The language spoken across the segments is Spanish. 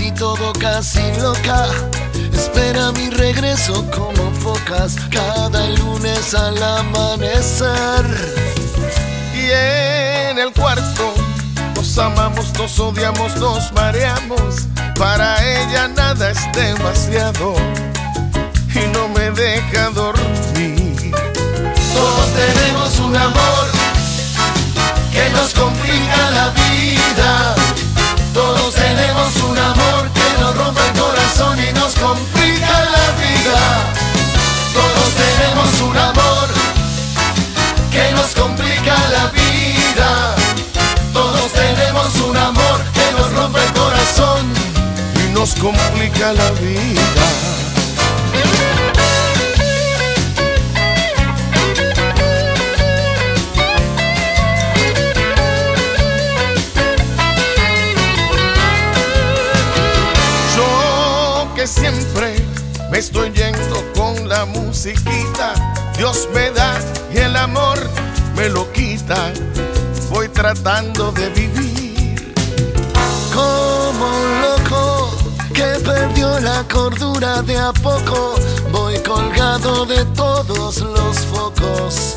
casi todo, casi loca. Espera mi regreso como focas cada lunes al amanecer. Y en el cuarto nos amamos, nos odiamos, nos mareamos. Para ella nada es demasiado y no me deja dormir. Todos tenemos un amor que nos complica la nos complica la vida. que siempre me estoy yendo con la musiquita. Dios me da y el amor me lo quita. Voy tratando de vivir como perdió la cordura de a poco. Voy colgado de todos los focos,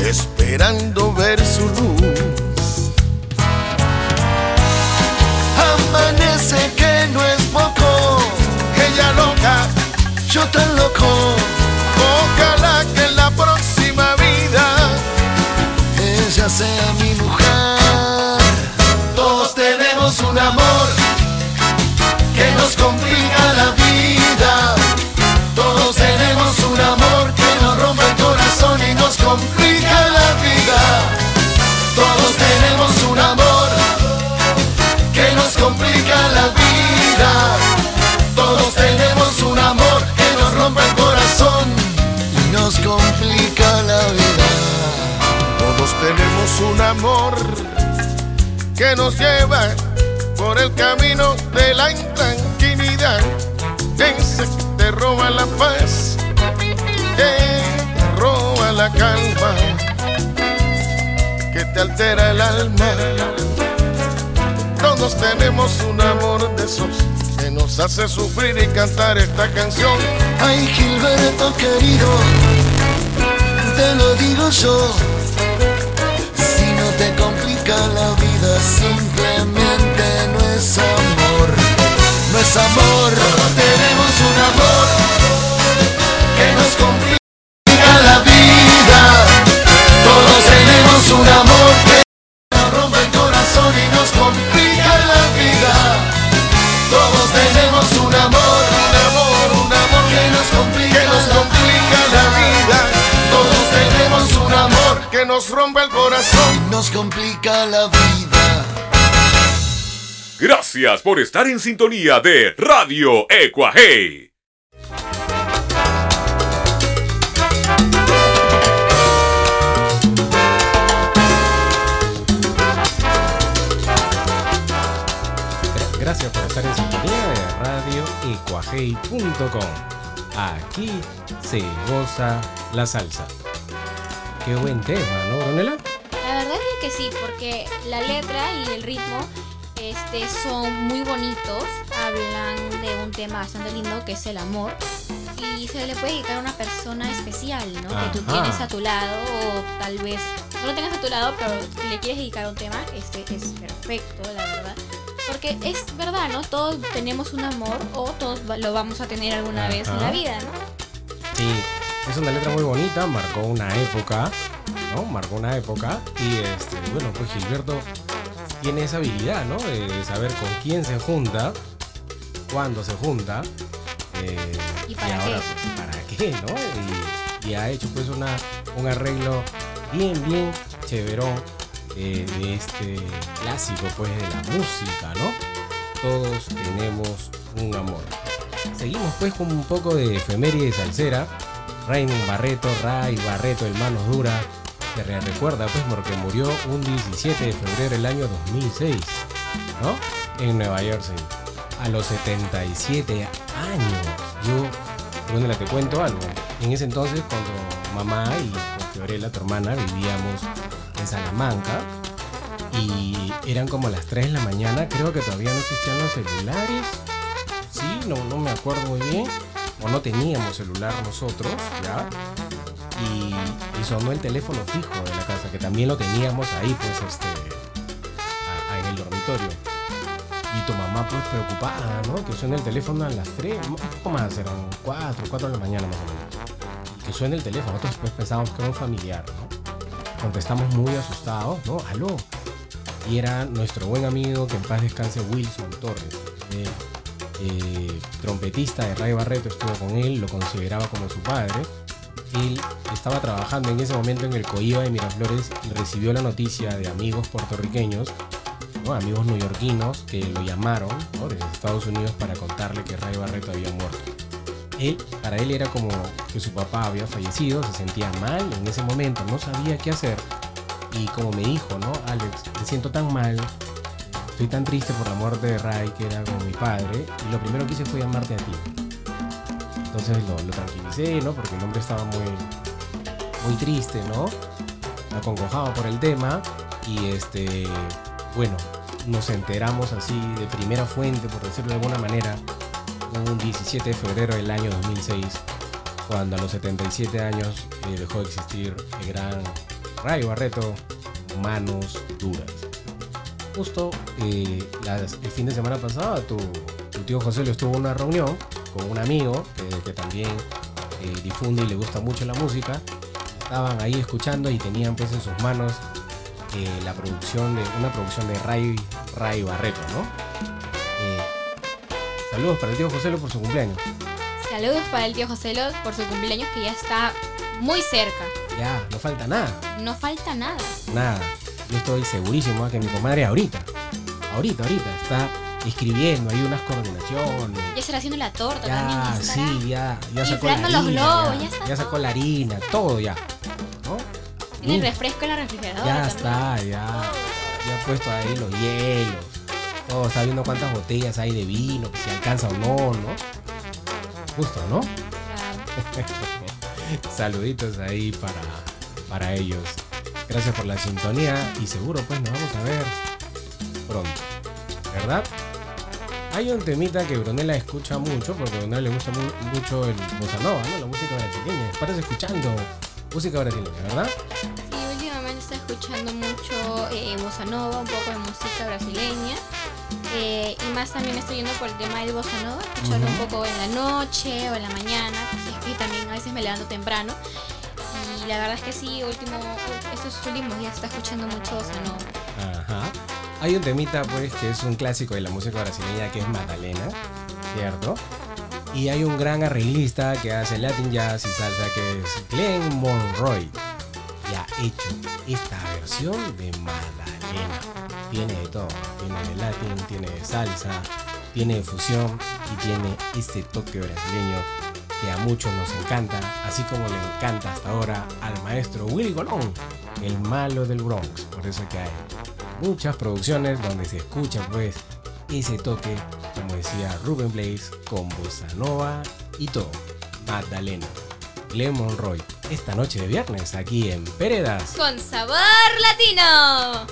esperando ver su luz. Amanece que no es poco ella loca, yo tan loco. Ojalá que en la próxima vida ella sea mi mujer. Nos lleva por el camino de la intranquilidad. Ese que te roba la paz, te roba la calma, que te altera el alma. Todos tenemos un amor de esos que nos hace sufrir y cantar esta canción. Ay, Gilberto querido, te lo digo yo. Amor, tenemos un amor que nos complica la vida. Todos tenemos un amor que nos rompe el corazón y nos complica la vida. Todos tenemos un amor, un amor, un amor que nos complica, que nos complica la vida. Todos tenemos un amor que nos rompe el corazón, nos complica la vida. Gracias por estar en sintonía de Radio Ecuaje. Gracias por estar en sintonía de radioecuajei.com. Aquí se goza la salsa. Qué buen tema, ¿no, Brunella? La verdad es que sí, porque la letra y el ritmo este, son muy bonitos. Hablan de un tema bastante lindo que es el amor. Y se le puede dedicar a una persona especial, ¿no? Que tú tienes a tu lado o tal vez no lo tengas a tu lado, pero si le quieres dedicar un tema, este es perfecto, la verdad. Porque es verdad, ¿no? Todos tenemos un amor o todos lo vamos a tener alguna vez en la vida, ¿no? Sí, es una letra muy bonita, marcó una época, ¿no? Marcó una época y este, bueno, pues Gilberto tiene esa habilidad, ¿no? De saber con quién se junta, cuándo se junta eh, ¿Y para ahora qué? para qué, ¿no? Y, y ha hecho pues una, un arreglo bien, bien chéverón eh, de este clásico pues de la música, ¿no? Todos tenemos un amor. Seguimos pues con un poco de efeméride salsera. Raymond Barreto, Ray Barreto, el Manos Dura, te re- recuerda pues porque murió un 17 de febrero del año 2006, ¿no? En Nueva Jersey, a los 77 años. Yo, bueno, te cuento algo. En ese entonces, cuando mamá y con Fiorella, tu hermana, vivíamos en Salamanca, Y eran como las 3 de la mañana, creo que todavía no existían los celulares. Sí, no, no me acuerdo muy bien. O no teníamos celular nosotros, ¿ya? Y, sonó el teléfono fijo de la casa, que también lo teníamos ahí, pues, este, en el dormitorio. Y tu mamá, pues, preocupada, ¿no? Que suene el teléfono a las 3, un poco más, eran 4, 4 de la mañana más o menos. Que suene el teléfono, nosotros pues pensábamos que era un familiar, ¿no? Contestamos muy asustados, ¿no? Aló. Y era nuestro buen amigo, que en paz descanse, Wilson Torres. eh, trompetista de Ray Barreto, estuvo con él, lo consideraba como su padre. Él estaba trabajando en ese momento en el COIBA de Miraflores y recibió la noticia de amigos puertorriqueños, ¿no? amigos neoyorquinos, que lo llamaron desde Estados Unidos para contarle que Ray Barreto había muerto. Él, para él era como que su papá había fallecido, se sentía mal en ese momento, no sabía qué hacer. Y como me dijo, ¿no? Alex, me siento tan mal, estoy tan triste por la muerte de Ray, que era como mi padre, y lo primero que hice fue llamarte a ti. Entonces lo, lo tranquilicé, ¿no? Porque el hombre estaba muy, muy triste, ¿no? Acongojado por el tema. Y este, bueno, nos enteramos así de primera fuente, por decirlo de alguna manera, un 17 de febrero del año 2006, cuando a los 77 años eh, dejó de existir el gran Ray Barreto, Manos Duras. Justo eh, las- el fin de semana pasado, tu, tu tío José lo estuvo en una reunión con un amigo que, que también eh, difunde y le gusta mucho la música. Estaban ahí escuchando y tenían pues en sus manos eh, la producción de una producción de Ray, Ray Barreto, ¿no? Eh, saludos para el tío José por su cumpleaños. Saludos para el tío José Lo por su cumpleaños que ya está muy cerca. Ya, no falta nada, No falta nada. nada. Yo estoy segurísimo que mi comadre ahorita, ahorita, ahorita está escribiendo, hay unas coordinaciones. Ya estará haciendo la torta también. Ya, sí, ya, ya sacó la los harina, globos, ya, ya está ya sacó todo. la harina, todo ya. ¿no? Tiene Mm, refresco en la refrigeradora. ya también. está, ya, ya ha puesto ahí los hielos. Todo, está viendo cuántas botellas hay de vino, si alcanza o no, ¿no? Justo, ¿no? Claro. Saluditos ahí para, para ellos. Gracias por la sintonía y seguro pues nos vamos a ver pronto. ¿Verdad? Hay un temita que Brunella escucha mucho porque a Brunella le gusta mu- mucho el bossa nova, ¿no? La música brasileña. Paras escuchando música brasileña, ¿verdad? Sí, últimamente está escuchando mucho eh, bossa nova, un poco de música brasileña. Eh, y más también estoy yendo por el tema del bossa nova, escucharlo un poco en la noche o en la mañana, pues es que también a veces me levanto temprano. Y la verdad es que sí, último, estos últimos días está escuchando mucho bossa nova. Ajá. Hay un temita, pues, que es un clásico de la música brasileña, que es Magdalena, ¿cierto? Y hay un gran arreglista que hace Latin Jazz y salsa, que es Glenn Monroy. Y ha hecho esta versión de Magdalena. Tiene de todo. Tiene de Latin, tiene de salsa, tiene de fusión y tiene este toque brasileño que a muchos nos encanta, así como le encanta hasta ahora al maestro Willy Colón, el malo del Bronx. Por eso que hay muchas producciones donde se escucha pues ese toque, como decía Ruben Blaze, con bossa nova y todo. Magdalena, Glenn Monroy, esta noche de viernes aquí en Peredas. Con sabor latino.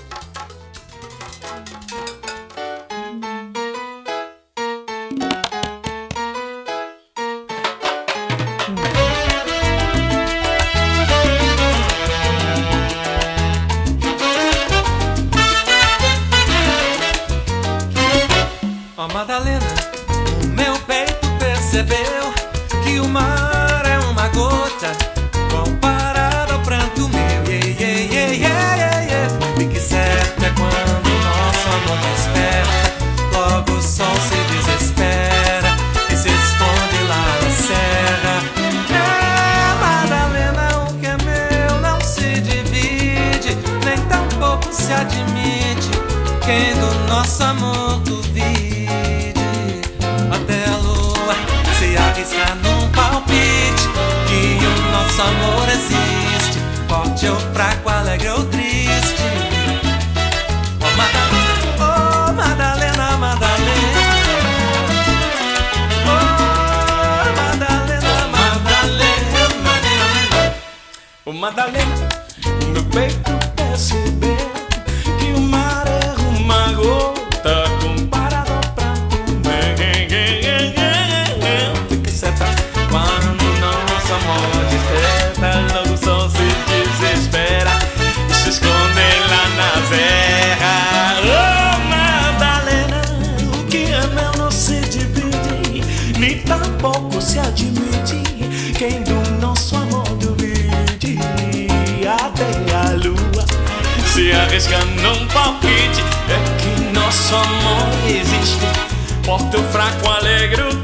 Madalena, se arrisca num palpite. É que nosso amor existe. Forte o fraco, alegre o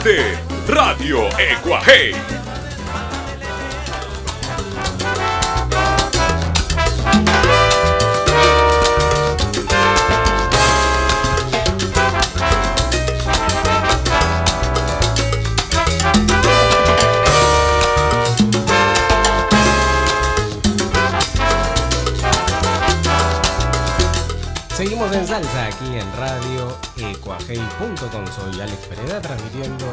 sintonía Alex Pereda transmitiendo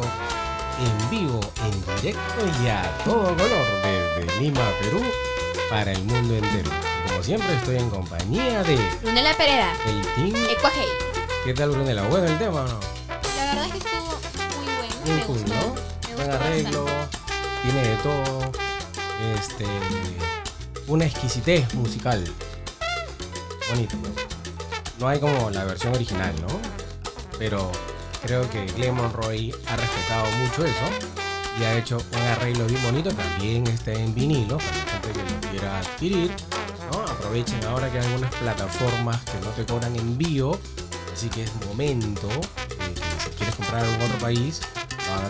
en vivo, en directo y a todo color desde Lima, Perú, para el mundo entero. Como siempre estoy en compañía de Brunella Pereda, el team. Ecuajei. ¿Qué tal Brunella? ¿Bueno el tema o no? La verdad es que estuvo muy bueno. Bien me cool, gustó. ¿no? Buen arreglo, tiene de todo. Este. Una exquisitez musical. Bonito, ¿no? No hay como la versión original, ¿no? Pero creo que Glenn Monroy ha respetado mucho eso y ha hecho un arreglo bien bonito. También está en vinilo para la gente que lo quiera adquirir. ¿no? Aprovechen ahora que hay algunas plataformas que no te cobran envío, así que es momento si quieres comprar en otro país,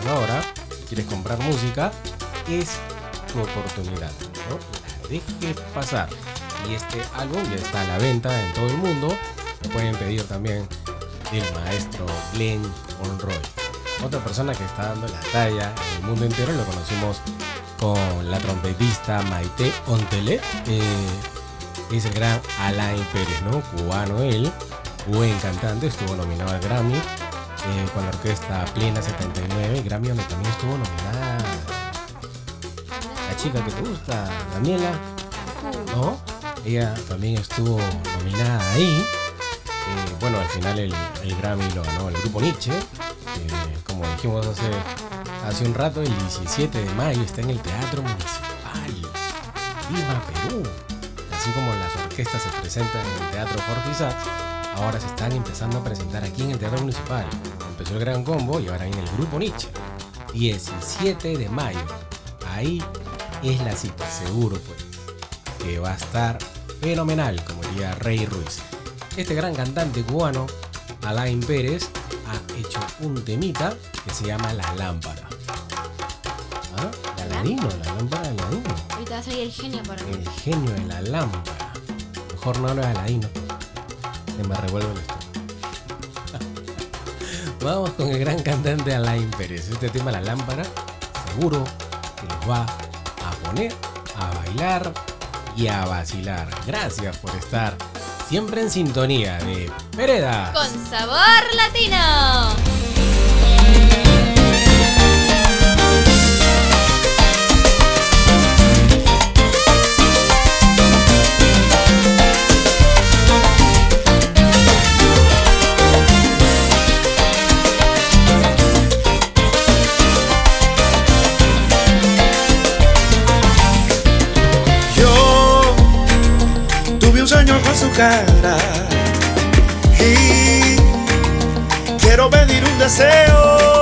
ahora. Si quieres comprar música, es tu oportunidad. ¿no? Dejes pasar. Y este álbum ya está a la venta en todo el mundo. Lo pueden pedir también del maestro Glenn Monroy. Otra persona que está dando la talla en el mundo entero lo conocimos con la trompetista Maite Ontelet. eh, es el gran Alain Pérez, ¿no? Cubano él, buen cantante, estuvo nominado al Grammy eh, con la orquesta Plena 79, Grammy donde también estuvo nominada la chica que te gusta, Daniela, ¿no? Ella también estuvo nominada ahí. Bueno, al final el, Grammy lo ganó el grupo Nietzsche. Eh, como dijimos hace, hace un rato, el 17 de mayo está en el Teatro Municipal, Lima, Perú. Así como las orquestas se presentan en el Teatro Jorge ahora se están empezando a presentar aquí en el Teatro Municipal. Empezó el Gran Combo y ahora viene el grupo Nietzsche. 17 de mayo. Ahí es la cita, seguro pues. Que va a estar fenomenal, como diría Rey Ruiz. Este gran cantante cubano, Alain Pérez, ha hecho un temita que se llama La Lámpara. ¿Ah? De Aladino, la lámpara de Aladino. Ahorita va a salir el genio para mí. El genio de la lámpara. Mejor no hablo de Aladino. Se me revuelve el estómago. Vamos con el gran cantante Alain Pérez. Este tema, La Lámpara, seguro que los va a poner a bailar y a vacilar. Gracias por estar siempre en sintonía de Pereda. Con sabor latino. Cara. Y quiero pedir un deseo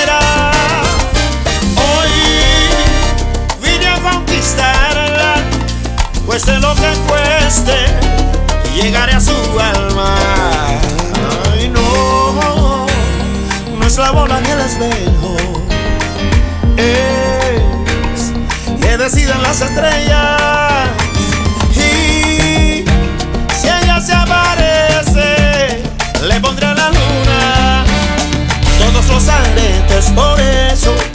cueste lo que cueste, llegaré a su alma. Ay, no, no es la bola ni el espejo, es que decidan las estrellas. Y si ella se aparece, le pondré a la luna todos los aretes por eso.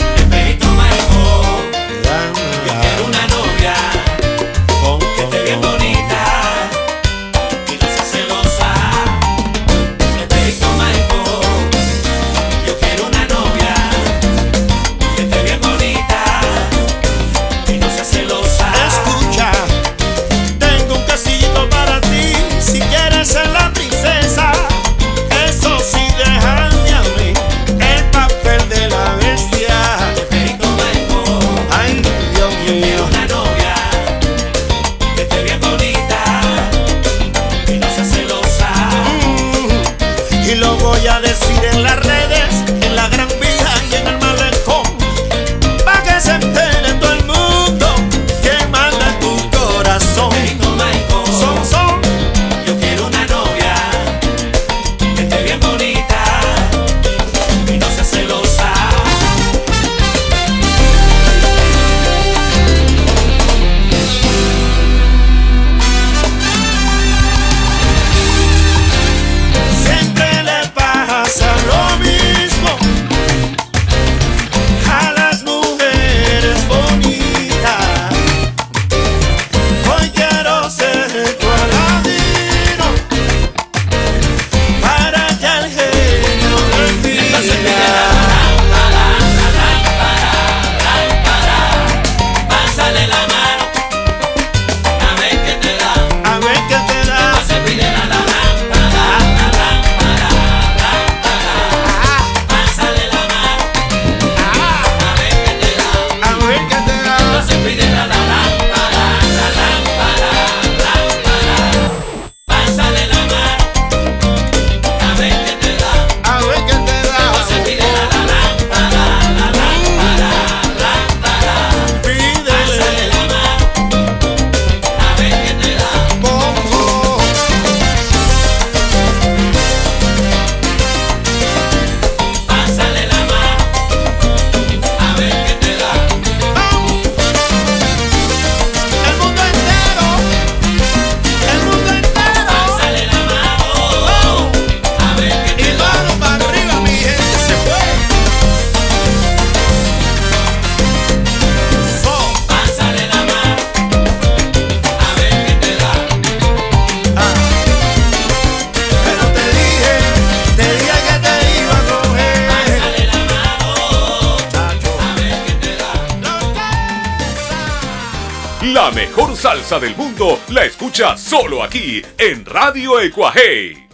Radio Ecuaje.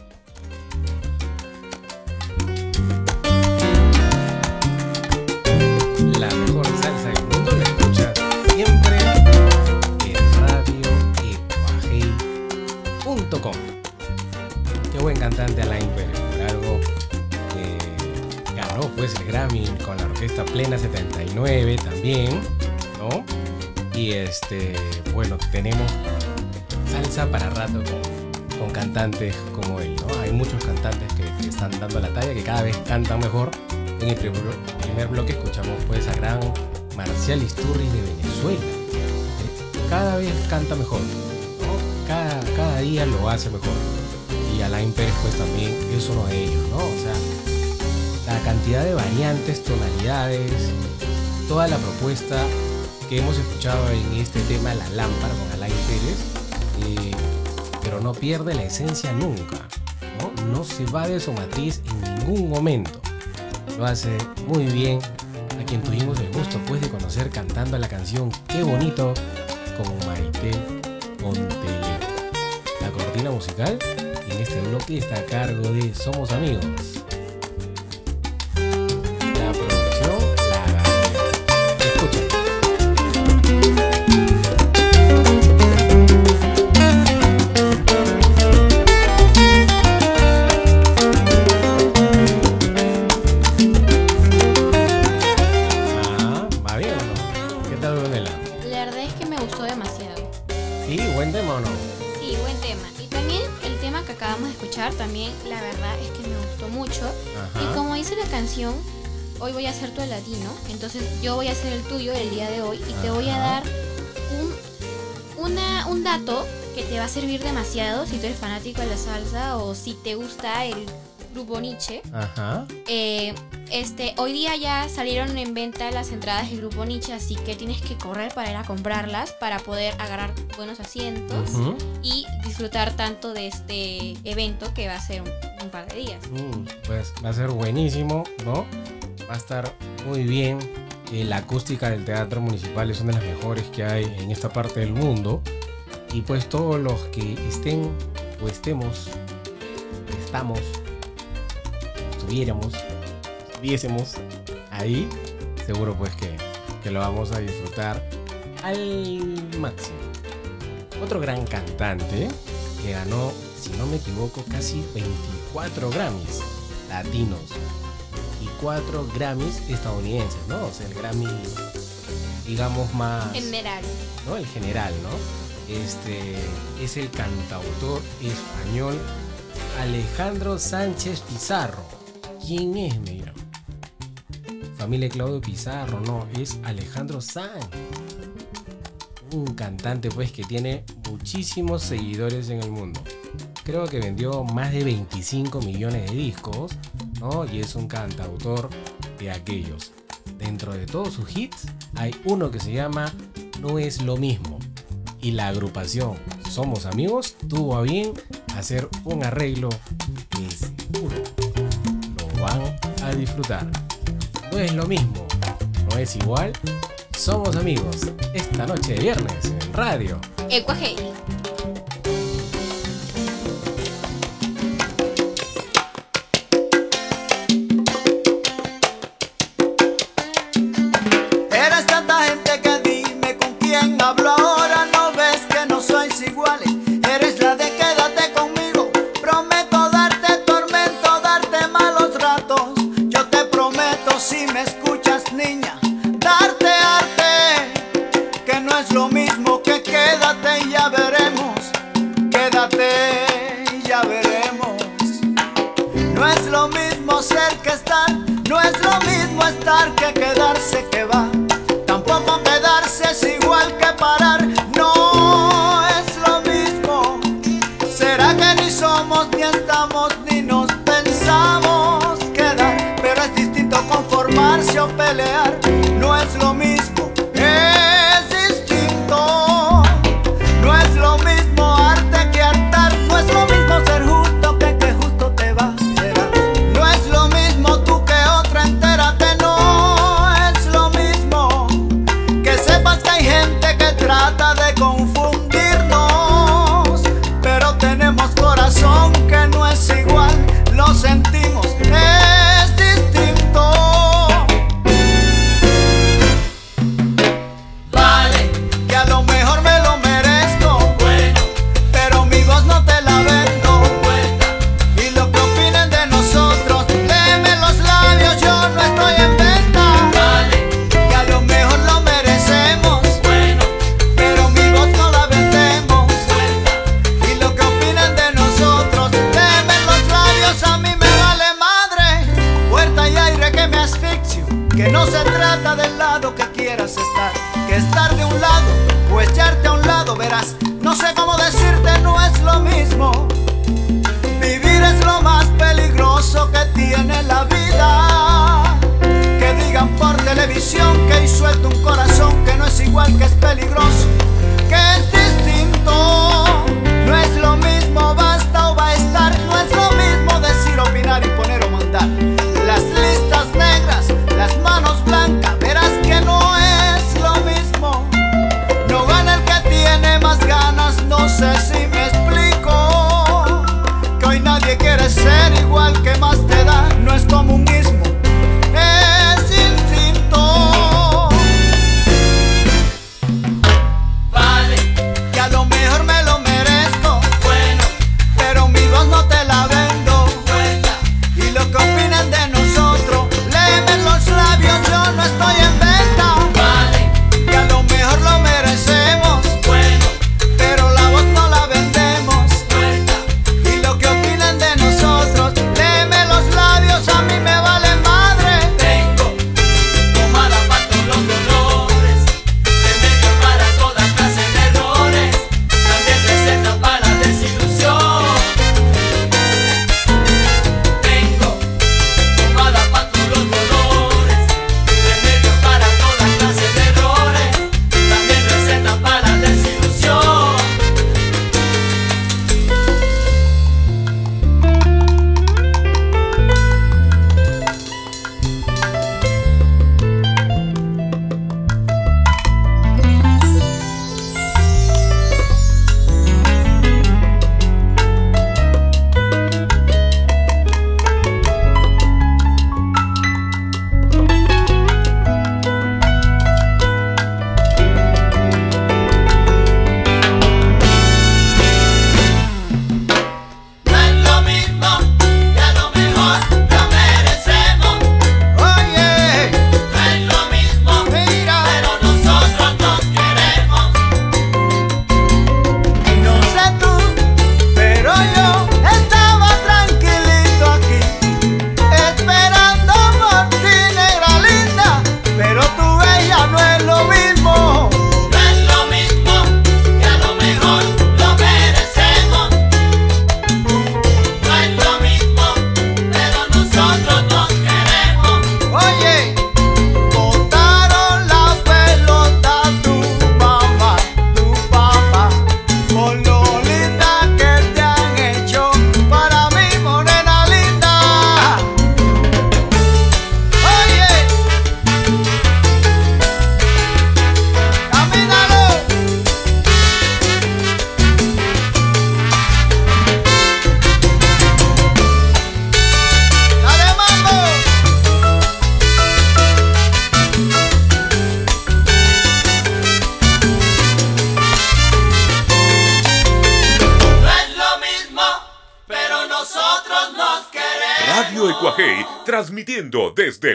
Isturri de Venezuela. Cada vez canta mejor. Cada, cada día lo hace mejor. Y Alain Pérez pues también es uno de ellos, ¿no? O sea, la cantidad de variantes, tonalidades, toda la propuesta que hemos escuchado en este tema La Lámpara con Alain Pérez, eh, pero no pierde la esencia nunca, ¿no? No se va de su matriz en ningún momento. Lo hace muy bien cantando la canción Qué bonito con Maite Montelero. La cortina musical en este bloque está a cargo de Somos Amigos. De la salsa o si te gusta el grupo Nietzsche. Ajá. Eh, este, hoy día ya salieron en venta las entradas del grupo Nietzsche, así que tienes que correr para ir a comprarlas para poder agarrar buenos asientos Ujú. y disfrutar tanto de este evento que va a ser un, un par de días. Mm, pues va a ser buenísimo, ¿no? Va a estar muy bien. Eh, la acústica del Teatro Municipal es una de las mejores que hay en esta parte del mundo. Y pues todos los que estén o estemos, estamos, estuviéramos, estuviésemos ahí, seguro pues que, que lo vamos a disfrutar al máximo. Otro gran cantante que ganó, si no me equivoco, casi 24 Grammys latinos y 4 Grammys estadounidenses, ¿no? O sea, el Grammy, digamos, más... General. ¿no? El general, ¿no? Este es el cantautor español Alejandro Sánchez Pizarro. ¿Quién es, me dirán? Familia Claudio Pizarro, no, es Alejandro Sanz. Un cantante pues que tiene muchísimos seguidores en el mundo. Creo que vendió más de 25 millones de discos, ¿no? Y es un cantautor de aquellos. Dentro de todos sus hits hay uno que se llama No es lo mismo. Y la agrupación Somos Amigos tuvo a bien hacer un arreglo que seguro lo van a disfrutar. No es lo mismo, no es igual. Somos amigos esta noche de viernes en radio. Ecuaje.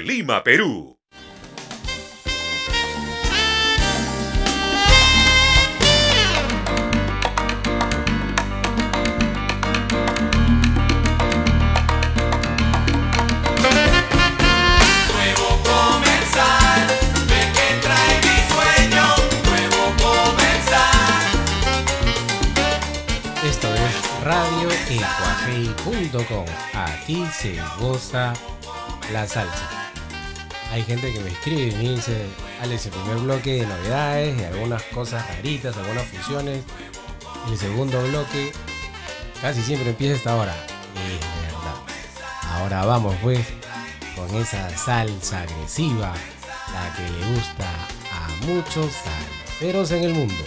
Lima, Perú. escribe y me dice, Alex, el primer bloque de novedades y algunas cosas raritas, algunas fusiones. El segundo bloque casi siempre empieza esta hora. Es verdad. Ahora vamos pues con esa salsa agresiva, la que le gusta a muchos salseros en el mundo.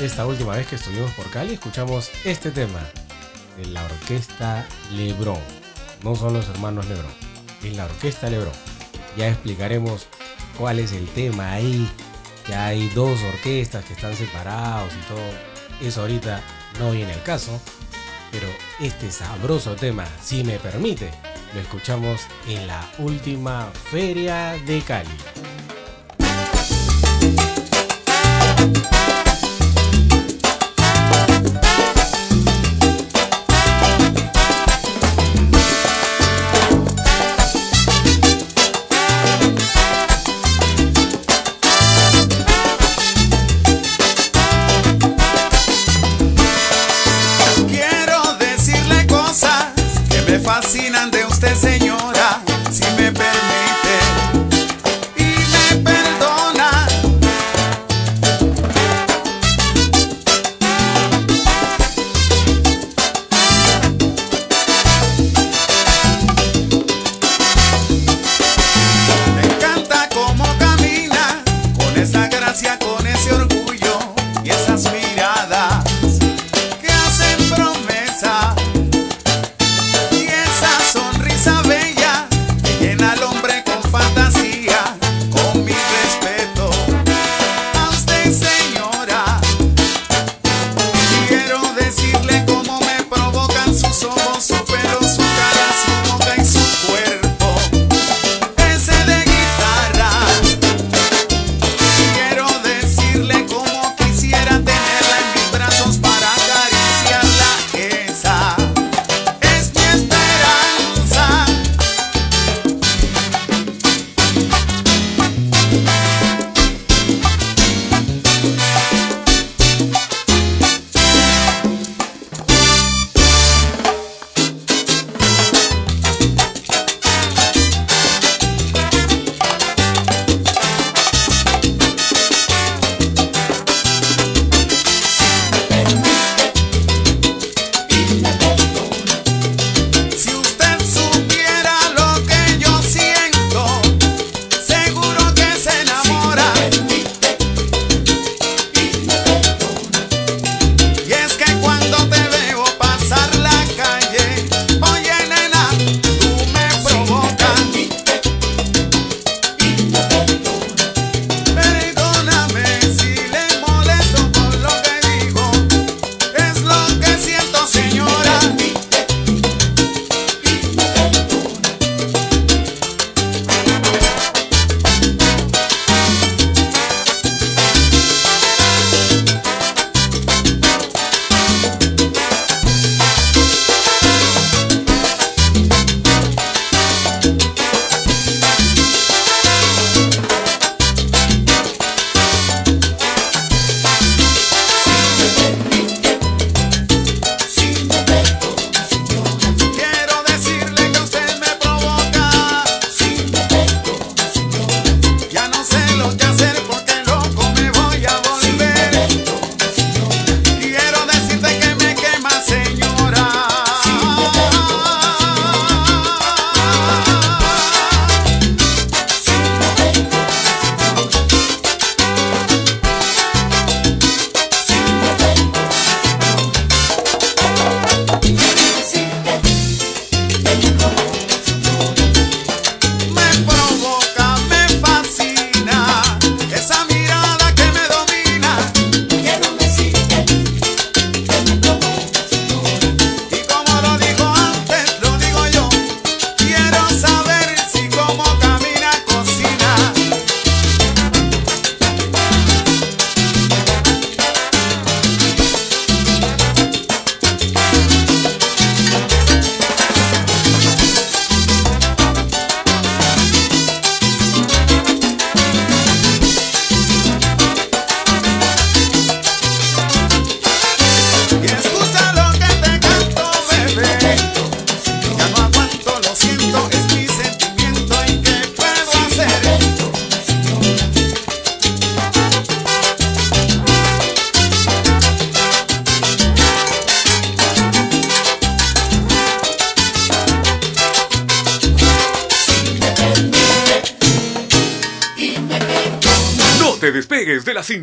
Esta última vez que estuvimos por Cali escuchamos este tema, de la orquesta Lebron. No son los hermanos Lebron, es la orquesta Lebron. Ya explicaremos cuál es el tema ahí, que hay dos orquestas que están separados y todo. Eso ahorita no viene el caso, pero este sabroso tema, si me permite, lo escuchamos en la última feria de Cali.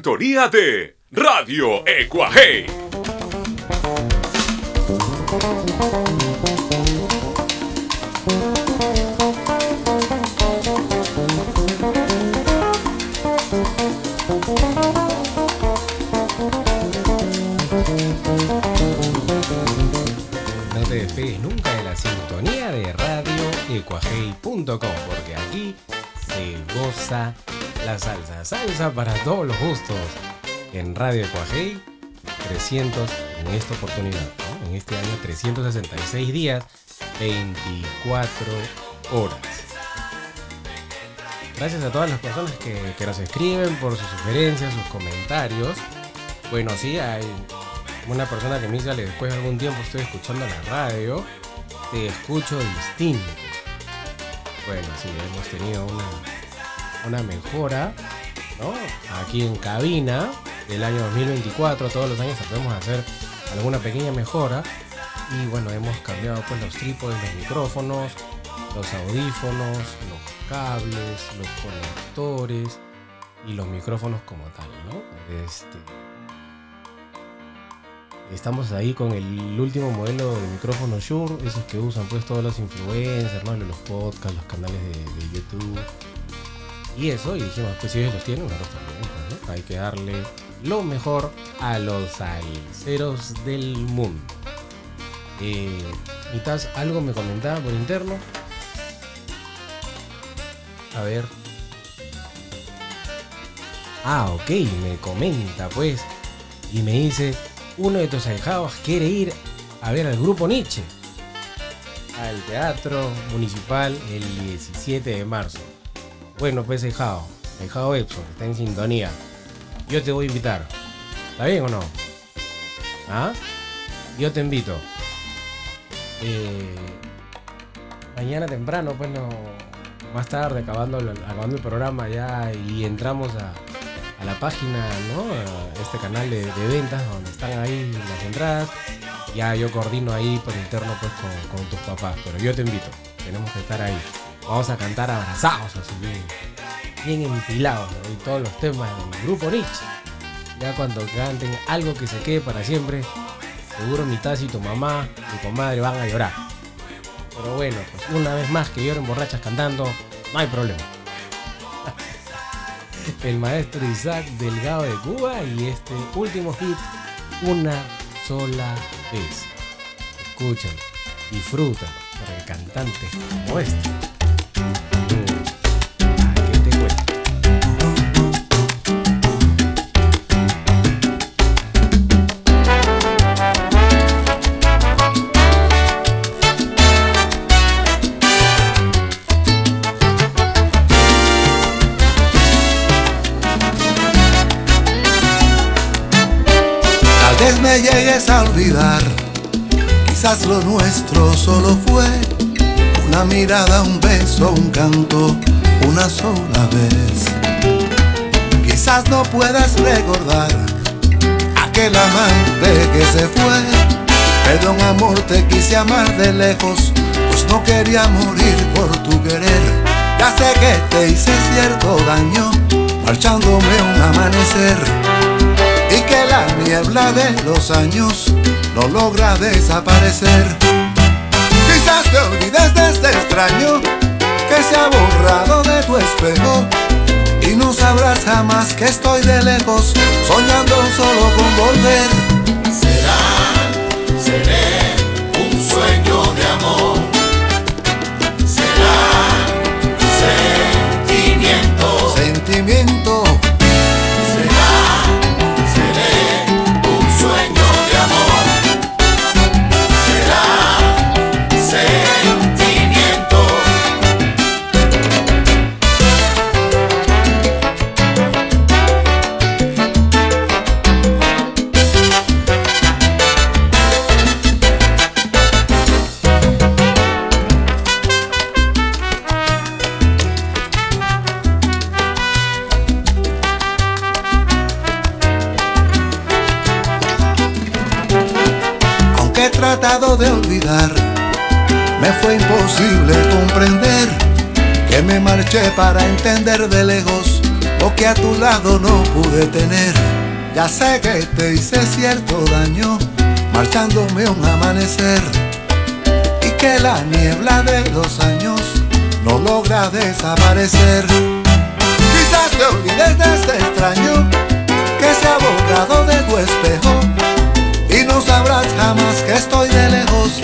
Sintonía de 300 en esta oportunidad, en este año 366 días, 24 horas. Gracias a todas las personas que, nos escriben por sus sugerencias, sus comentarios. Bueno, sí, hay una persona que me dice, "Ale, después de algún tiempo estoy escuchando la radio, te escucho distinto. Bueno, sí, hemos tenido una, una mejora. Aquí en cabina del año 2024, todos los años tratamos de hacer alguna pequeña mejora. Y bueno, hemos cambiado pues los trípodes, los micrófonos, los audífonos, los cables, los conectores y los micrófonos como tal, ¿no? Este, Estamos ahí con el último modelo de micrófono Shure, esos que usan pues todos los influencers, ¿no? los podcasts, los canales de, YouTube. Y eso, y dijimos, pues si ellos los tienen, nosotros también, pues, ¿no? Hay que darle lo mejor a los salseros del mundo. Eh, Mitas, algo me comentaba por interno. A ver. Ah, ok, me comenta pues. Y me dice, uno de tus ahijados quiere ir a ver al grupo Nietzsche. Al teatro municipal el 17 de marzo. Bueno, pues ahijado, ahijado Epson, está en sintonía. Yo te voy a invitar. ¿Está bien o no? ¿Ah? Yo te invito. Eh, mañana temprano, pues no. Más tarde, acabando, acabando el programa ya y entramos a, a la página, ¿no? A este canal de, ventas donde están ahí las entradas. Ya yo coordino ahí por interno pues con, tus papás, pero yo te invito. Tenemos que estar ahí. Vamos a cantar abrazados así bien, bien empilados, ¿no? Y todos los temas del grupo Nietzsche. Ya cuando canten algo que se quede para siempre, seguro mi tu mamá y tu comadre van a llorar. Pero bueno, pues una vez más que lloren borrachas cantando, no hay problema. El maestro Isaac Delgado de Cuba y este último hit, Una sola vez. Escuchen, disfrutan, porque cantantes como este. Quizás lo nuestro solo fue una mirada, un beso, un canto, una sola vez. Quizás no puedas recordar aquel amante que se fue. Perdón amor, te quise amar de lejos, pues no quería morir por tu querer. Ya sé que te hice cierto daño, marchándome un amanecer y que la niebla de los años no logra desaparecer. Quizás te olvides de este extraño que se ha borrado de tu espejo y no sabrás jamás que estoy de lejos soñando solo con volver. Será, seré un sueño de amor. Será sentimiento, sentimiento. Tratado de olvidar, me fue imposible comprender que me marché para entender de lejos lo que a tu lado no pude tener. Ya sé que te hice cierto daño, marchándome un amanecer. Y que la niebla de los años no logra desaparecer. Quizás te olvides de este extraño que se ha borrado de tu espejo. Sabrás jamás que estoy de lejos,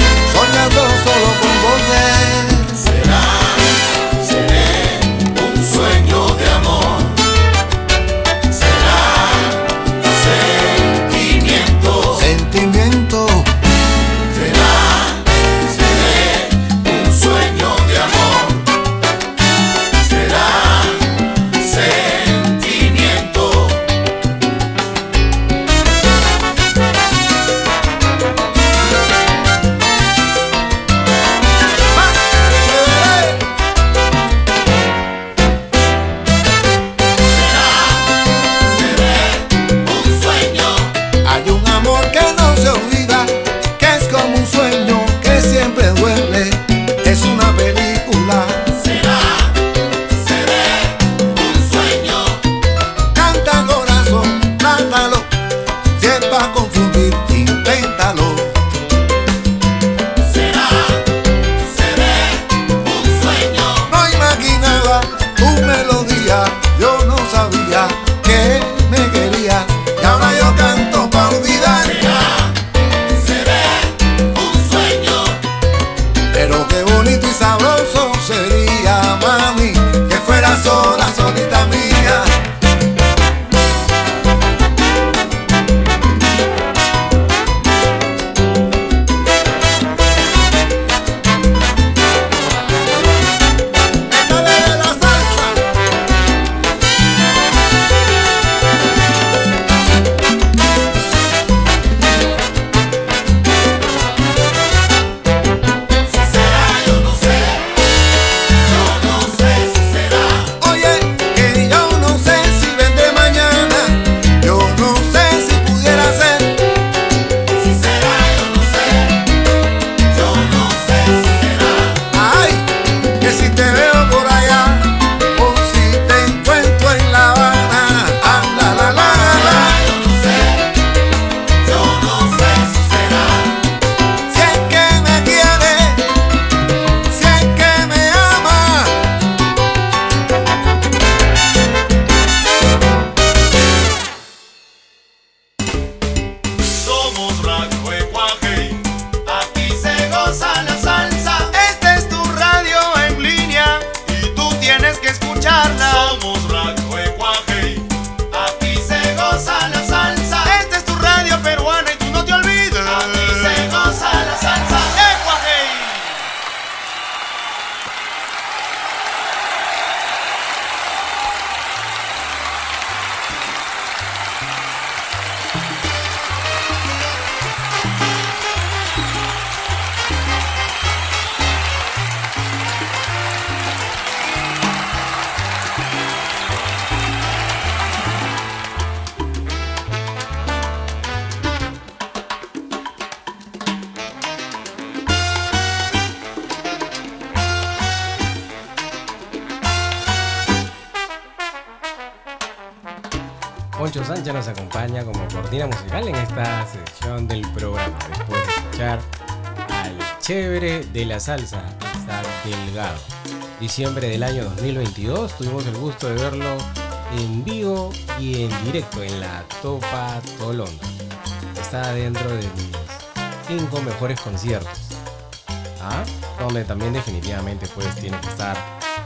salsa, Isaac Delgado. Diciembre del año 2022 tuvimos el gusto de verlo en vivo y en directo en la Topa Tolonda. Está dentro de mis cinco mejores conciertos. ¿Ah? Donde también definitivamente pues tiene que estar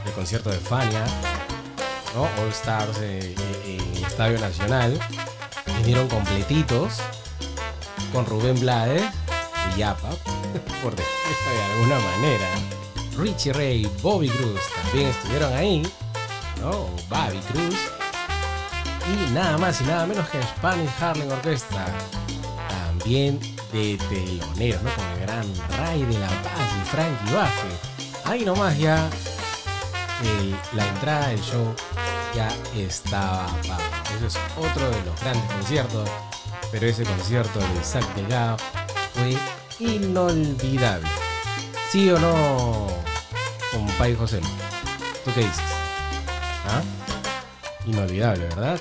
el concierto de Fania, ¿no? All Stars eh, eh, en el Estadio Nacional. Vinieron completitos con Rubén Blades y Yapa, por decirlo de alguna manera. Richie Ray, Bobby Cruz también estuvieron ahí, ¿no? Bobby Cruz. Y nada más y nada menos que Spanish Harlem Orchestra. También de teloneros, ¿no? Con el gran Ray de la Paz y Frankie Vázquez. Ahí nomás ya la entrada del show ya estaba pago. Ese es otro de los grandes conciertos, pero ese concierto de Isaac Delgado fue inolvidable. ¿Sí o no, compadre José? ¿Tú qué dices? ¿Ah? inolvidable, ¿verdad?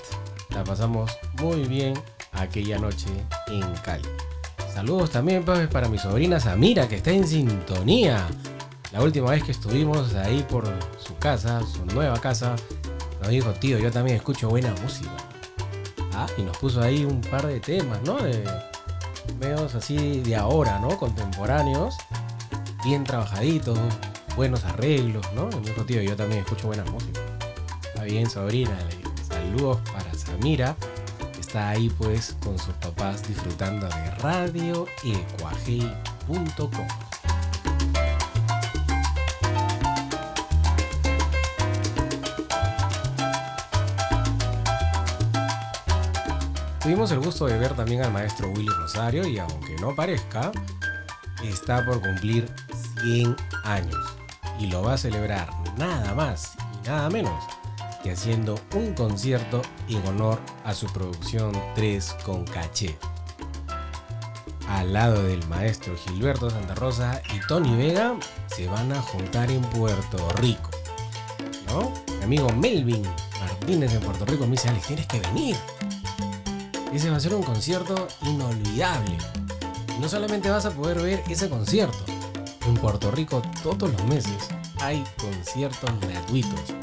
La pasamos muy bien aquella noche en Cali. Saludos también pues, para mi sobrina Samira, que está en sintonía. La última vez que estuvimos ahí por su casa, su nueva casa, nos dijo, tío, yo también escucho buena música. Ah, y nos puso ahí un par de temas, ¿no? De medios así de ahora, ¿no? Contemporáneos, bien trabajaditos, buenos arreglos, ¿no? Me dijo, tío, yo también escucho buena música. Está bien, sobrina. Saludos para Samira. Está ahí pues con sus papás disfrutando de radioecuajei.com. Tuvimos el gusto de ver también al maestro Willy Rosario y aunque no parezca, está por cumplir 100 años y lo va a celebrar nada más y nada menos que haciendo un concierto en honor a su producción 3 con caché. Al lado del maestro Gilberto Santa Rosa y Tony Vega se van a juntar en Puerto Rico. ¿No? Mi amigo Melvin Martínez en Puerto Rico me dice, Alex, tienes que venir. Ese va a ser un concierto inolvidable. No solamente vas a poder ver ese concierto, en Puerto Rico todos los meses hay conciertos gratuitos.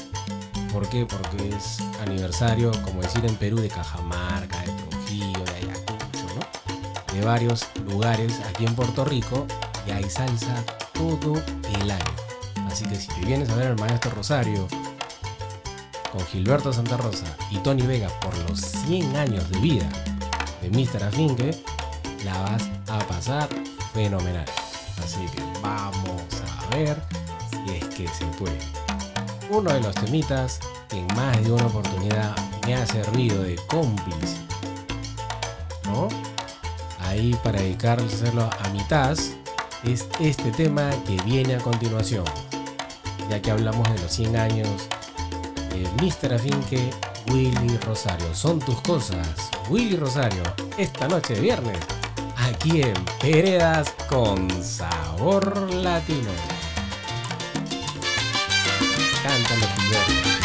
¿Por qué? Porque es aniversario, como decir en Perú, de Cajamarca, de Trujillo, de Ayacucho, ¿no? De varios lugares aquí en Puerto Rico y hay salsa todo el año. Así que si te vienes a ver al maestro Rosario con Gilberto Santa Rosa y Tony Vega por los 100 años de vida de Mr. Afinque, la vas a pasar fenomenal. Así que vamos a ver si es que se puede. Uno de los temitas que en más de una oportunidad me ha servido de cómplice. ¿No? Ahí para dedicárselo a mitad es este tema que viene a continuación. Ya que hablamos de los 100 años de Mr. Afinque, Willy Rosario. Son tus cosas. Willy Rosario, esta noche de viernes, aquí en Peredas con Sabor Latino. Cántalo, Gilberto.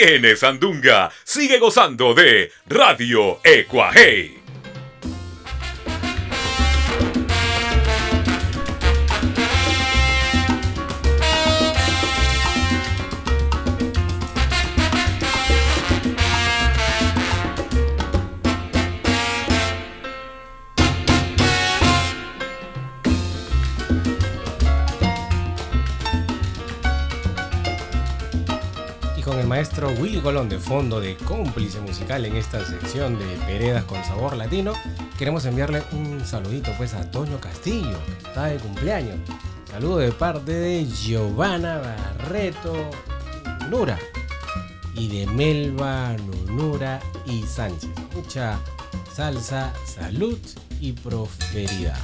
Salsa tiene sandunga. Sigue gozando de Radio Ecuaje. Maestro Willy Colón de fondo de cómplice musical en esta sección de Peredas con sabor latino, queremos enviarle un saludito pues a Toño Castillo, que está de cumpleaños. Saludo de parte de Giovanna Barreto Nura y de Melba Nunura y Sánchez. Mucha salsa, salud y prosperidad.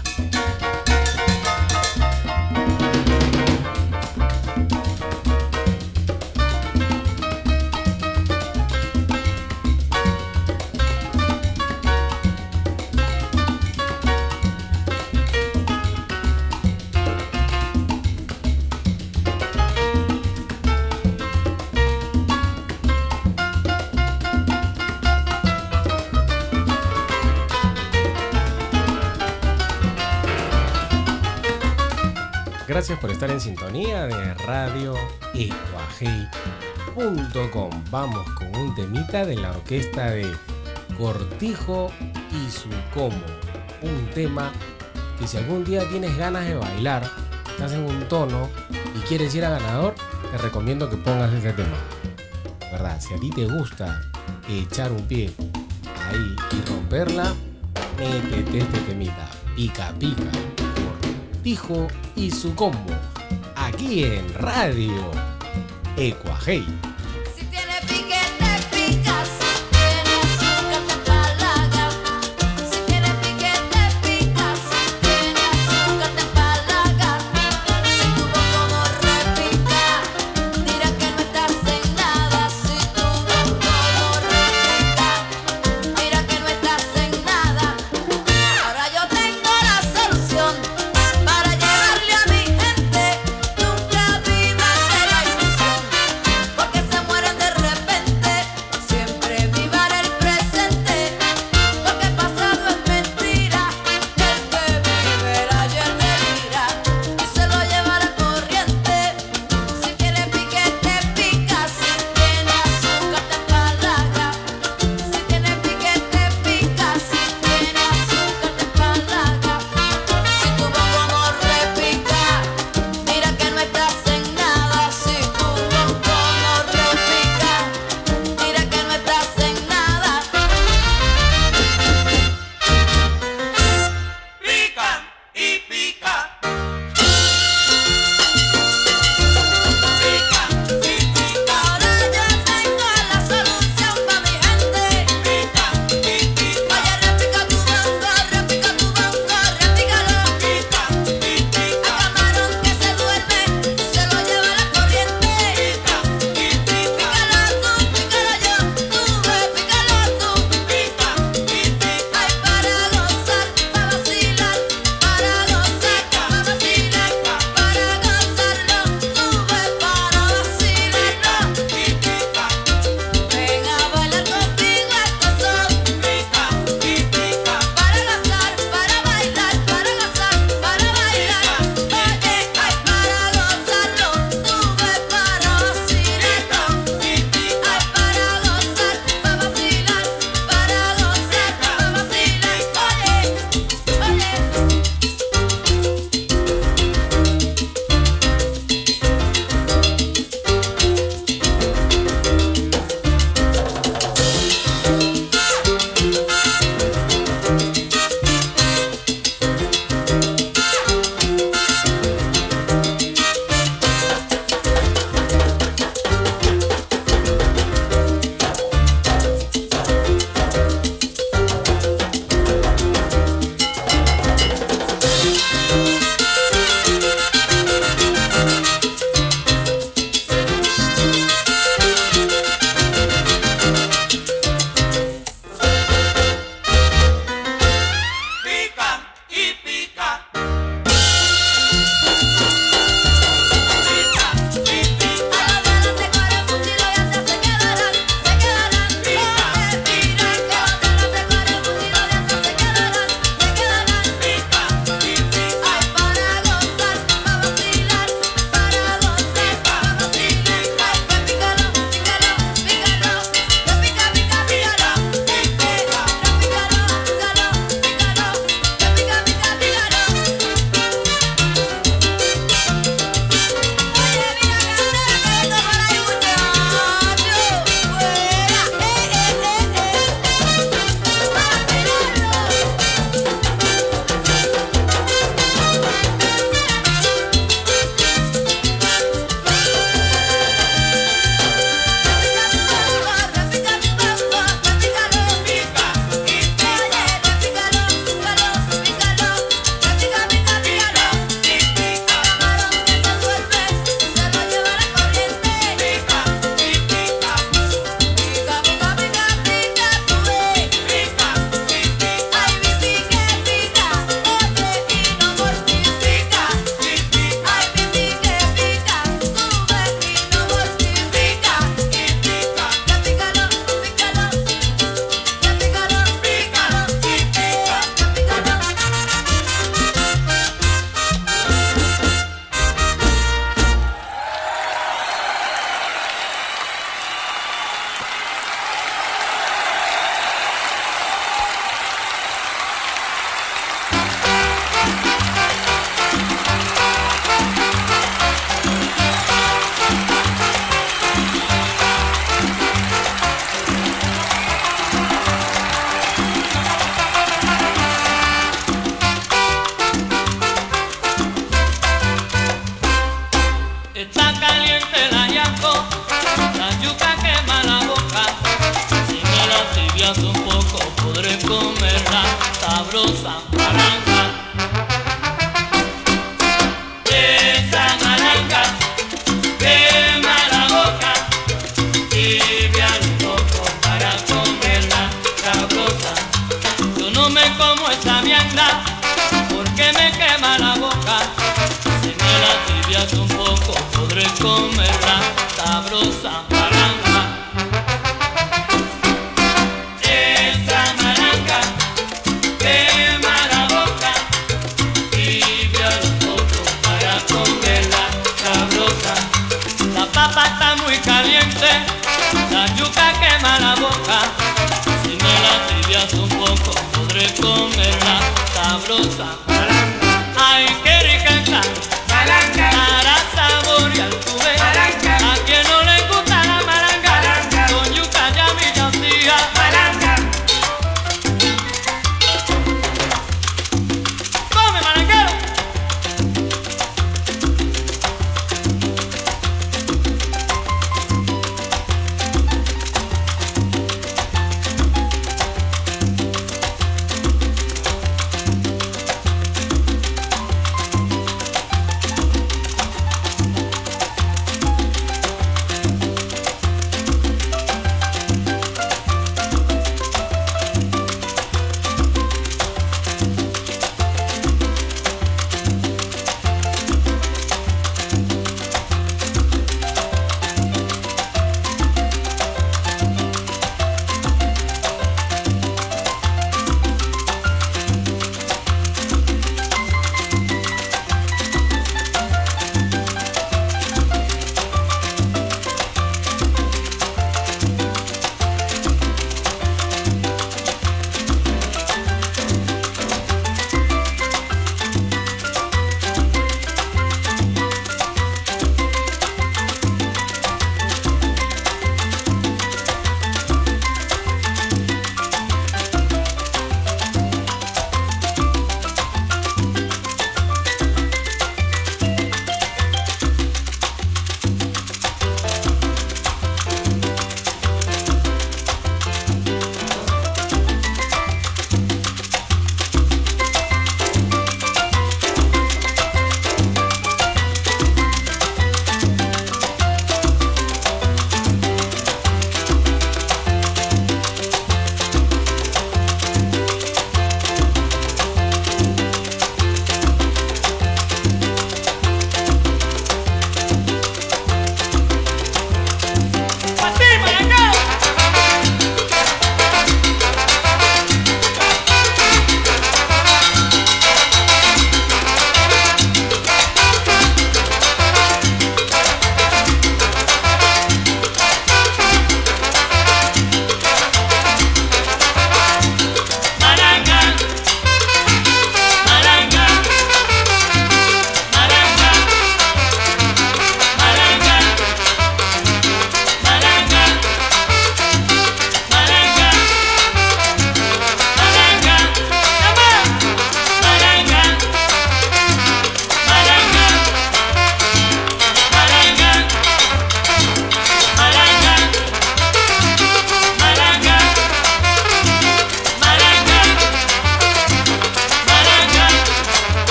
Estar en sintonía de Radio Vamos con un temita de la orquesta de Cortijo y su como. Un tema que si algún día tienes ganas de bailar, estás en un tono y quieres ir a ganador, te recomiendo que pongas ese tema. ¿Verdad? Si a ti te gusta echar un pie ahí y romperla, métete este temita. Pica, pica. Cortijo y su combo. Aquí en Radio Ecuajei.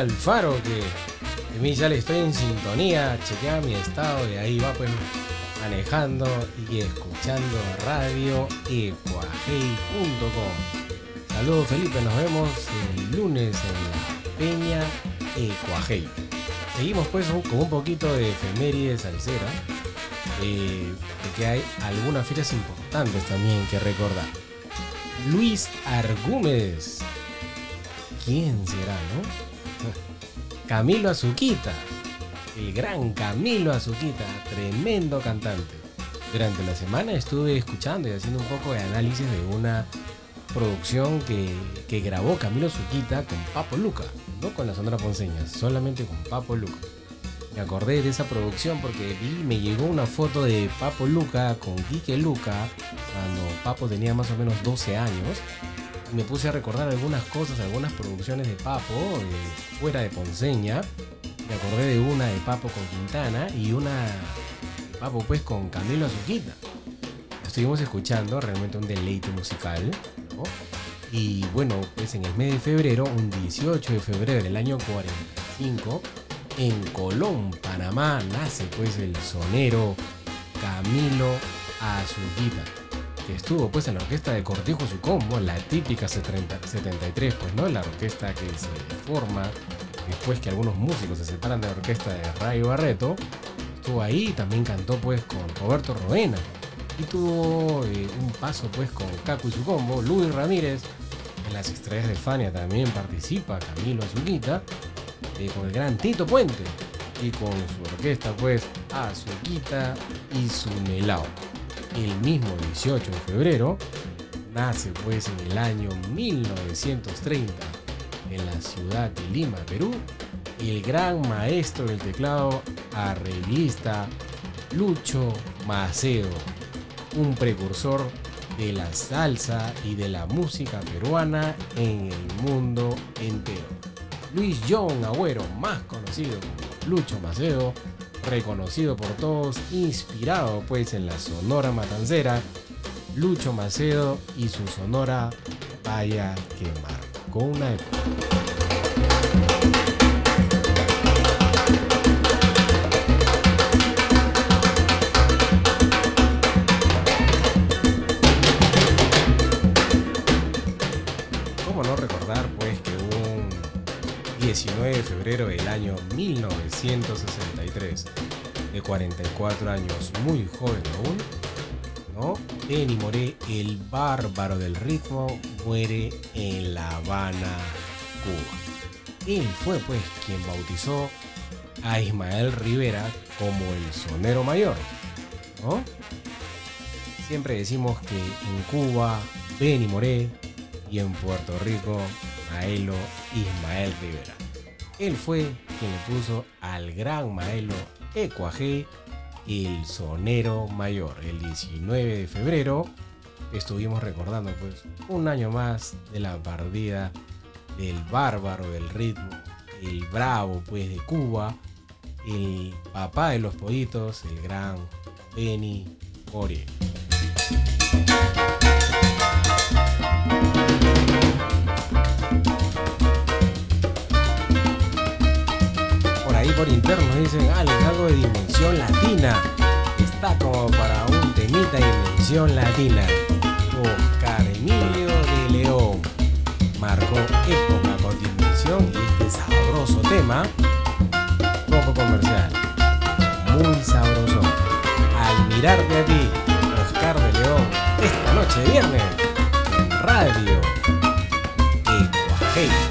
Felipe Alfaro que de mí ya le estoy en sintonía, chequea mi estado y ahí va pues manejando y escuchando radio ecuajei.com. Saludos Felipe, nos vemos el lunes en la Peña Ecuajei. Seguimos pues con un poquito de efemérides salsera, eh, porque hay algunas fechas importantes también que recordar. Luis Argúmedes. ¿Quién será, no? Camilo Azuquita. El gran Camilo Azuquita, tremendo cantante. Durante la semana estuve escuchando y haciendo un poco de análisis de una producción que, que grabó Camilo Azuquita con Papo Luca, no con la Sonora Ponceña, solamente con Papo Luca. Me acordé de esa producción porque vi, me llegó una foto de Papo Luca con Quique Luca cuando Papo tenía más o menos 12 años. Me puse a recordar algunas cosas, algunas producciones de Papo eh, fuera de Ponceña. Me acordé de una de Papo con Quintana y una de Papo pues con Camilo Azuquita. Estuvimos escuchando realmente un deleite musical. Y bueno, pues en el mes de febrero, un 18 de febrero del año 45, en Colón, Panamá, nace pues el sonero Camilo Azuquita, estuvo pues en la orquesta de Cortijo su combo, la típica 70 73, pues no, la orquesta que se forma después que algunos músicos se separan de la orquesta de Rayo Barreto, estuvo ahí, también cantó pues con Roberto Roena. Y tuvo eh, un paso pues con Caco y su combo, Luis Ramírez, en las estrellas de Fania también participa Camilo Azuquita, eh, con el gran Tito Puente y con su orquesta pues Azuquita y su Melao. El mismo 18 de febrero nace pues en el año 1930 en la ciudad de Lima, Perú, el gran maestro del teclado arreglista Lucho Macedo, un precursor de la salsa y de la música peruana en el mundo entero. Luis John Agüero, más conocido como Lucho Macedo, reconocido por todos, inspirado pues en la Sonora Matancera, Lucho Macedo y su Sonora Vaya que marcó una época. ¿Cómo no recordar pues que un 19 de febrero del año 1963, de 44 años, muy joven aún, ¿no? Benny Moré, el bárbaro del ritmo, muere en La Habana, Cuba. Él fue pues quien bautizó a Ismael Rivera como el sonero mayor, ¿no? Siempre decimos que en Cuba, Benny Moré y en Puerto Rico, Maelo Ismael Rivera. Él fue quien le puso al gran Maelo Ecuaje el sonero mayor. El 19 de febrero estuvimos recordando pues un año más de la partida del bárbaro del ritmo, el bravo pues de Cuba, el papá de los pollitos, el gran Benny Moré. por internos dicen, ah, Ale, algo de dimensión latina. Está como para un temita de dimensión latina. Oscar Emilio de León marcó época con dimensión y este sabroso tema, poco comercial, muy sabroso. Al mirarte a ti, Oscar de León, esta noche viernes, en radio, Ecuagen.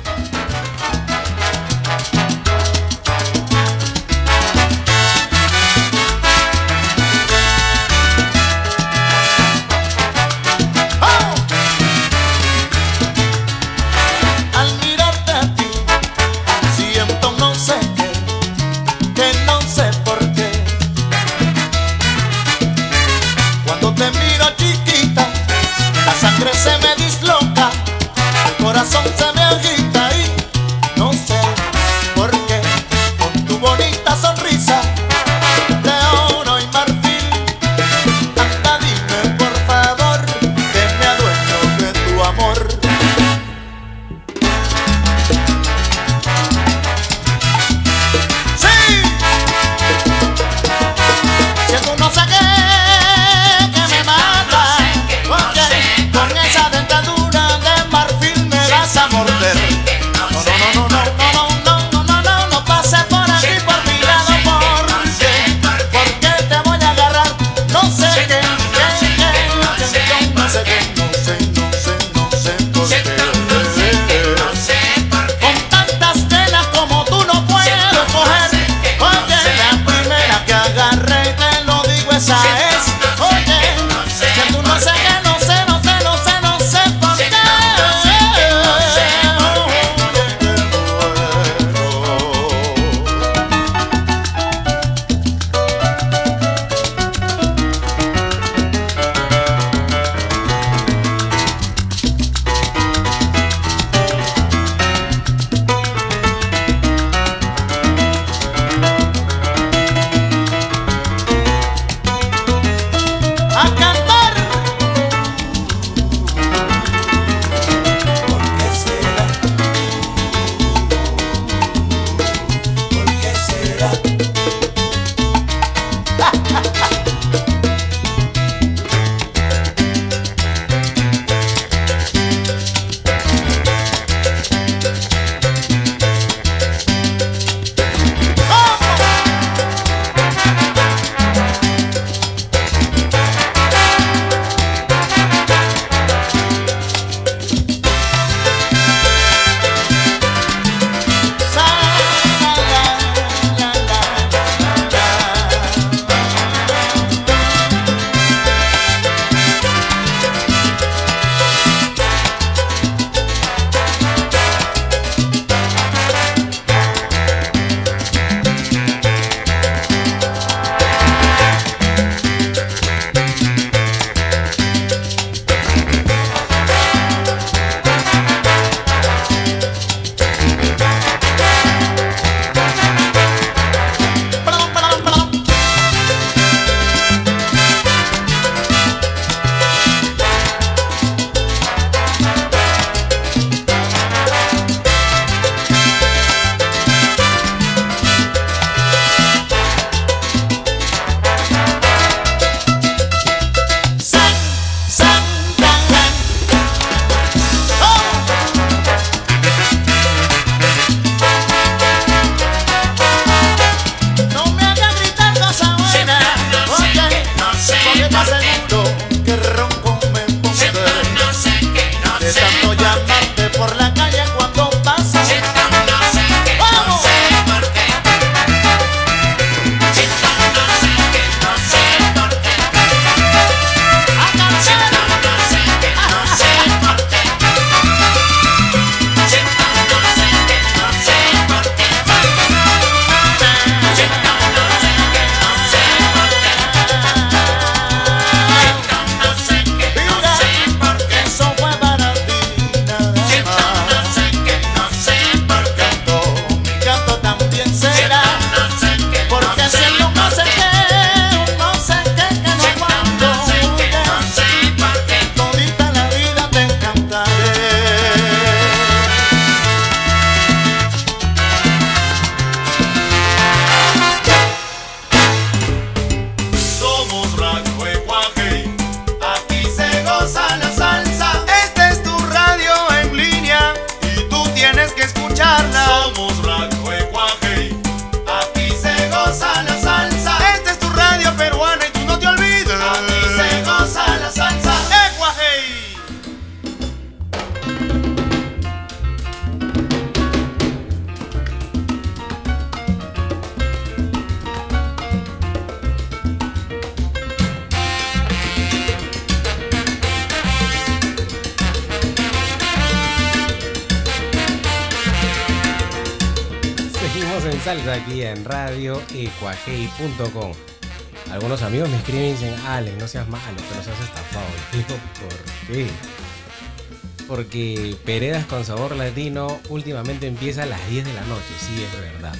Peredas con sabor latino últimamente empieza a las 10 de la noche, sí es verdad.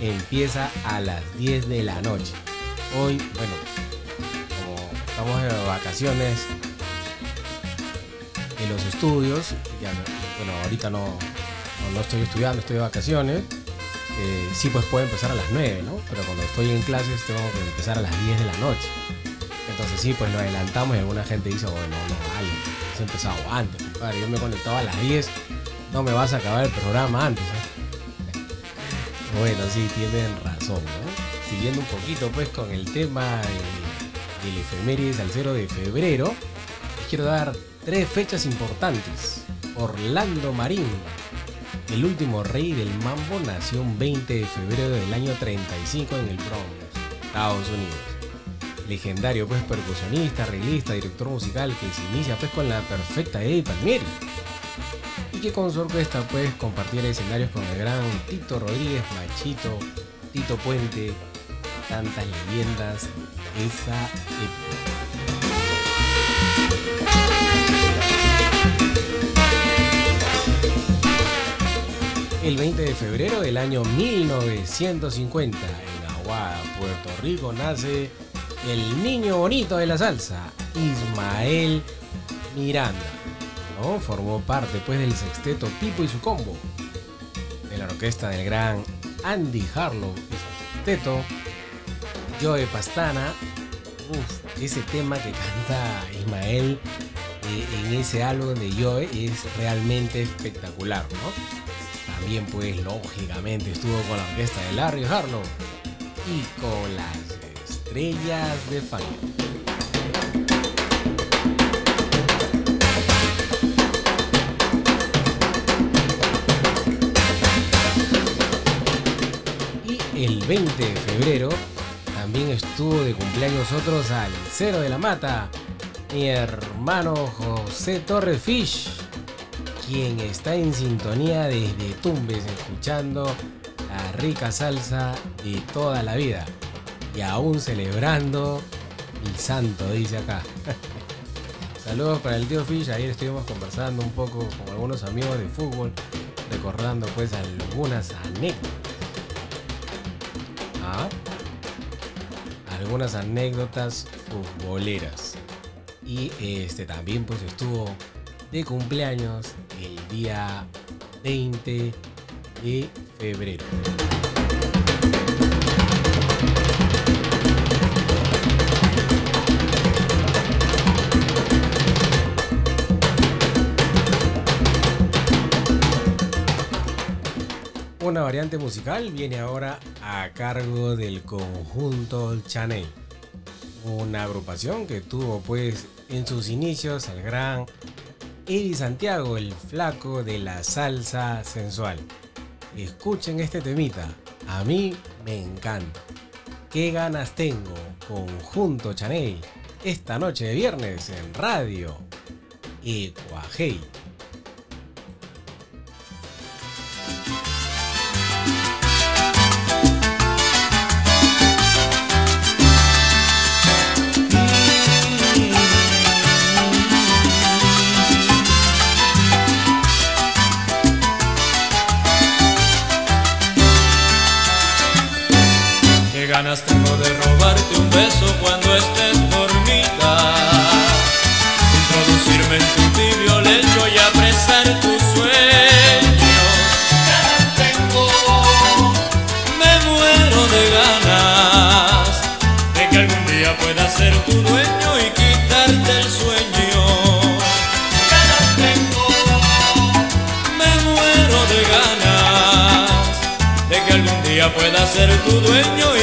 Empieza a las 10 de la noche. Hoy, bueno, como estamos de vacaciones en los estudios, bueno, ahorita no, no, estoy estudiando, estoy de vacaciones. Eh, sí, pues puede empezar a las 9, ¿no? Pero cuando estoy en clases tengo que empezar a las 10 de la noche. Entonces sí, pues lo adelantamos y alguna gente dice, bueno, no, vale, has empezado antes, Yo me conectaba a las 10, no me vas a acabar el programa antes. ¿eh? bueno, sí, tienen razón, ¿no? Siguiendo un poquito pues con el tema del, efemérides al 0 de febrero, quiero dar tres fechas importantes. Orlando Marín, el último rey del mambo, nació un 20 de febrero del año 35 en el Bronx, Estados Unidos. Legendario pues percusionista, arreglista, director musical que se inicia pues con la perfecta Eddie Palmieri. Y que con su orquesta pues compartiera escenarios con el gran Tito Rodríguez, Machito, Tito Puente, tantas leyendas de esa época. El 20 de febrero del año 1950, en Aguada, Puerto Rico, nace el niño bonito de la salsa, Ismael Miranda. ¿no? Formó parte pues, del sexteto Pipo y su combo, de la orquesta del gran Andy Harlow y su sexteto, Joe Pastana. Uf, ese tema que canta Ismael eh, en ese álbum de Joe es realmente espectacular, ¿no? También pues lógicamente estuvo con la orquesta de Larry Harlow y con las estrellas de. Y el 20 de febrero también estuvo de cumpleaños otros al Cero de la Mata, mi hermano José Torres Fish quien está en sintonía desde Tumbes escuchando la rica salsa de toda la vida y aún celebrando mi santo, dice acá. Saludos para el tío Fish, ayer estuvimos conversando un poco con algunos amigos de fútbol, recordando pues algunas anécdotas. ¿Ah? Algunas anécdotas futboleras. Y este también pues estuvo de cumpleaños el día 20 de febrero. Variante musical viene ahora a cargo del conjunto Chanel, una agrupación que tuvo pues en sus inicios al gran Eddie Santiago, el flaco de la salsa sensual. Escuchen este temita, a mí me encanta. Qué ganas tengo, conjunto Chaney, esta noche de viernes en radio Ecuajei. Tu dueño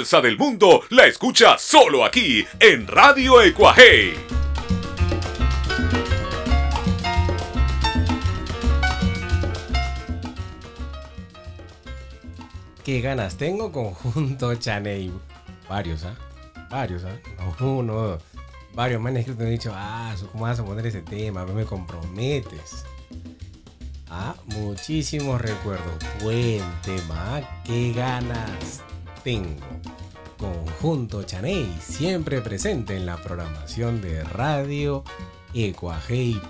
salsa del mundo la escucha solo aquí en Radio Ecuaje. Qué ganas tengo conjunto Chaney. Varios, ¿ah? Varios, ¿ah? Uno, dos. Varios me han escrito han dicho, ah, ¿cómo vas a poner ese tema? Me comprometes. Ah, muchísimos recuerdos. Buen tema. ¿ah? Qué ganas tengo. Punto Chaney, siempre presente en la programación de radio ecuajei.com.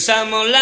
Empezamos la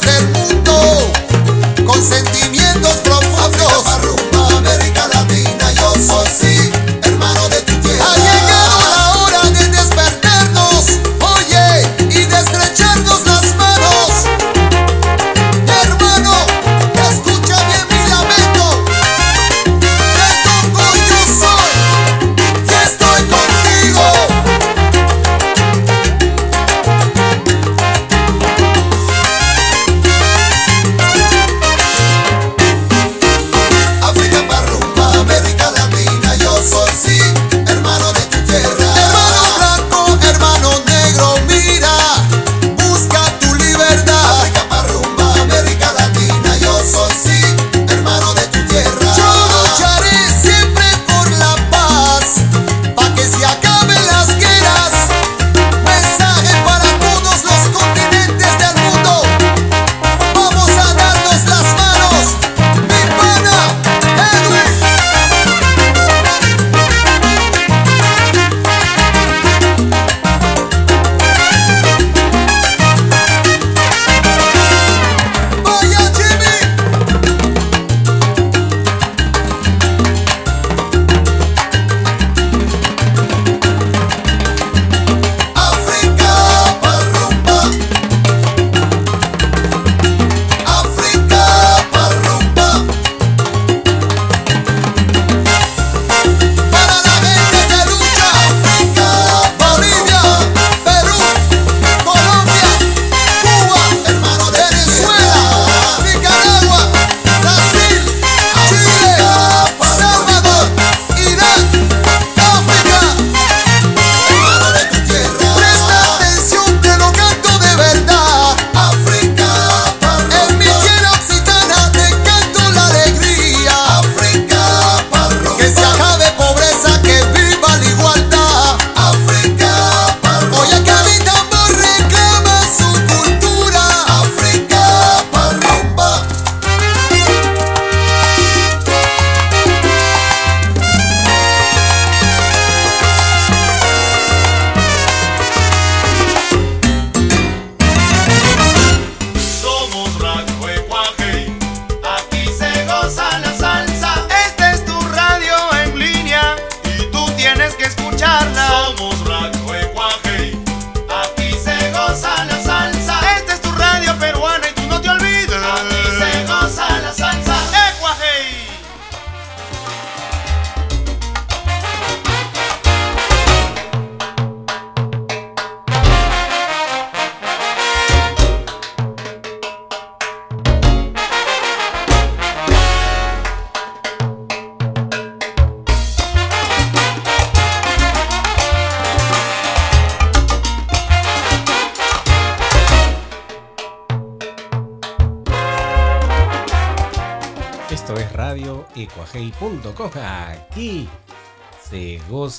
del mundo. Con sentimientos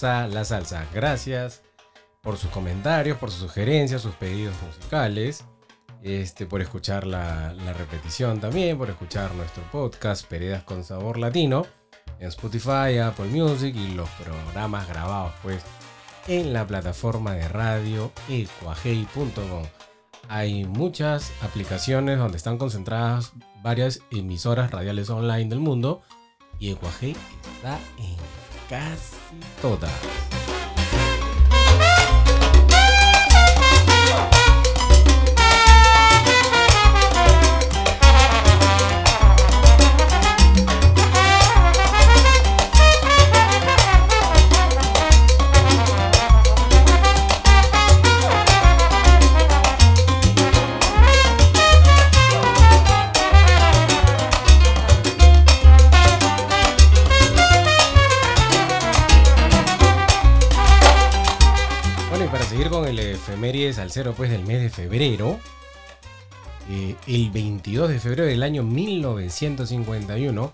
la salsa. Gracias por sus comentarios, por sus sugerencias, sus pedidos musicales. Este, por escuchar la, repetición también, por escuchar nuestro podcast Peredas con Sabor Latino en Spotify, Apple Music y los programas grabados pues en la plataforma de radio ecuajei.com. Hay muchas aplicaciones donde están concentradas varias emisoras radiales online del mundo y Ecuajei está en casi todas. Bueno, efeméride salsero pues del mes de febrero, eh, el 22 de febrero del año 1951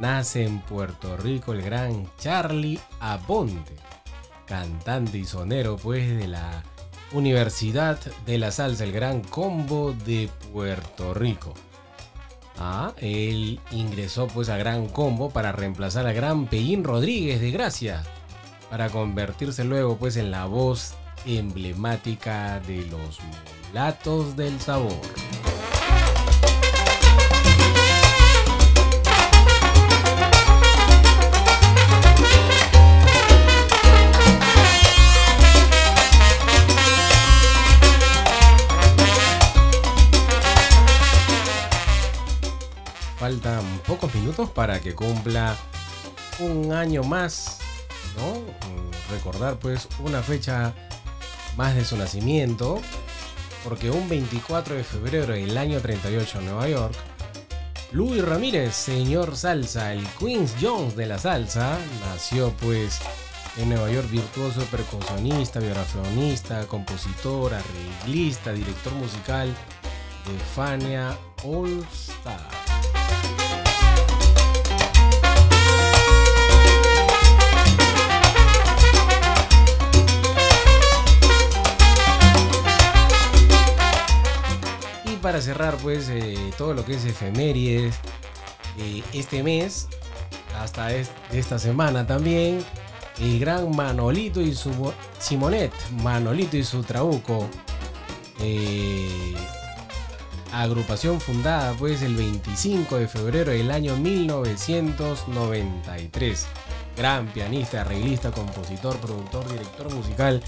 nace en Puerto Rico el gran Charlie Aponte, cantante y sonero pues de la Universidad de la Salsa, el Gran Combo de Puerto Rico. Ah, él ingresó pues a Gran Combo para reemplazar a Gran Pellín Rodríguez de Gracia, para convertirse luego pues en la voz emblemática de los mulatos del sabor. Faltan pocos minutos para que cumpla un año más, ¿no? Recordar pues una fecha más de su nacimiento, porque un 24 de febrero del año 38 en Nueva York, Luis Ramírez, señor salsa, el Queens Jones de la salsa, nació pues en Nueva York virtuoso percusionista, vibrafonista, compositor, arreglista, director musical de Fania All. Para cerrar, pues, eh, todo lo que es efemérides eh, este mes, hasta es- esta semana también, el gran Manolito y su mo- Simonet, Manolito y su Trabuco, eh, agrupación fundada pues el 25 de febrero del año 1993. Gran pianista, arreglista, compositor, productor, director musical,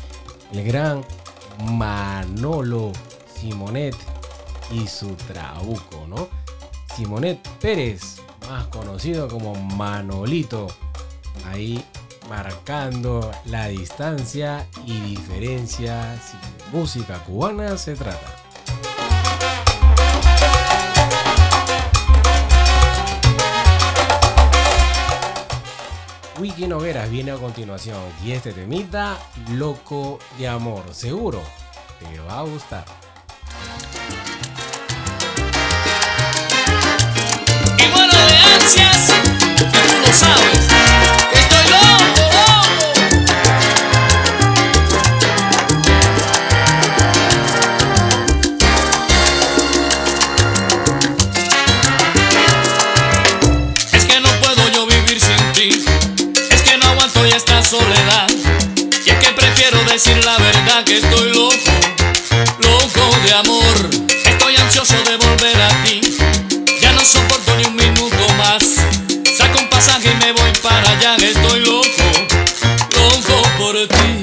el gran Manolo Simonet y su trabuco, ¿no? Simonet Pérez, más conocido como Manolito, ahí marcando la distancia y diferencia si música cubana se trata. Wiki Nogueras viene a continuación y este temita, Loco de Amor, seguro te va a gustar. Soledad. Y es que prefiero decir la verdad que estoy loco loco por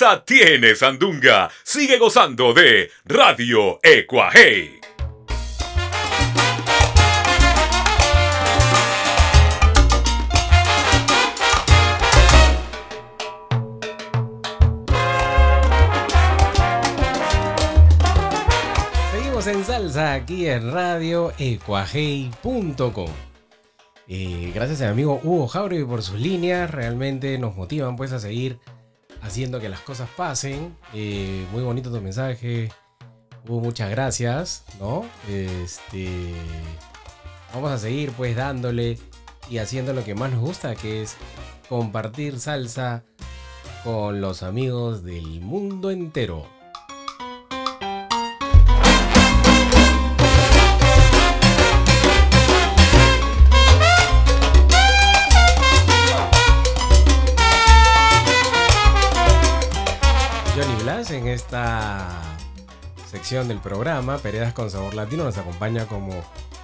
salsa tiene sandunga. Sigue gozando de Radio Ecuajei. Seguimos en salsa aquí en radio ecuajei.com. Eh, gracias a mi amigo Hugo Jauregui por sus líneas, realmente nos motivan pues a seguir haciendo que las cosas pasen. Eh, muy bonito tu mensaje, muchas gracias, ¿no? Este, vamos a seguir pues dándole y haciendo lo que más nos gusta, que es compartir salsa con los amigos del mundo entero. Esta sección del programa Peredas con Sabor Latino nos acompaña como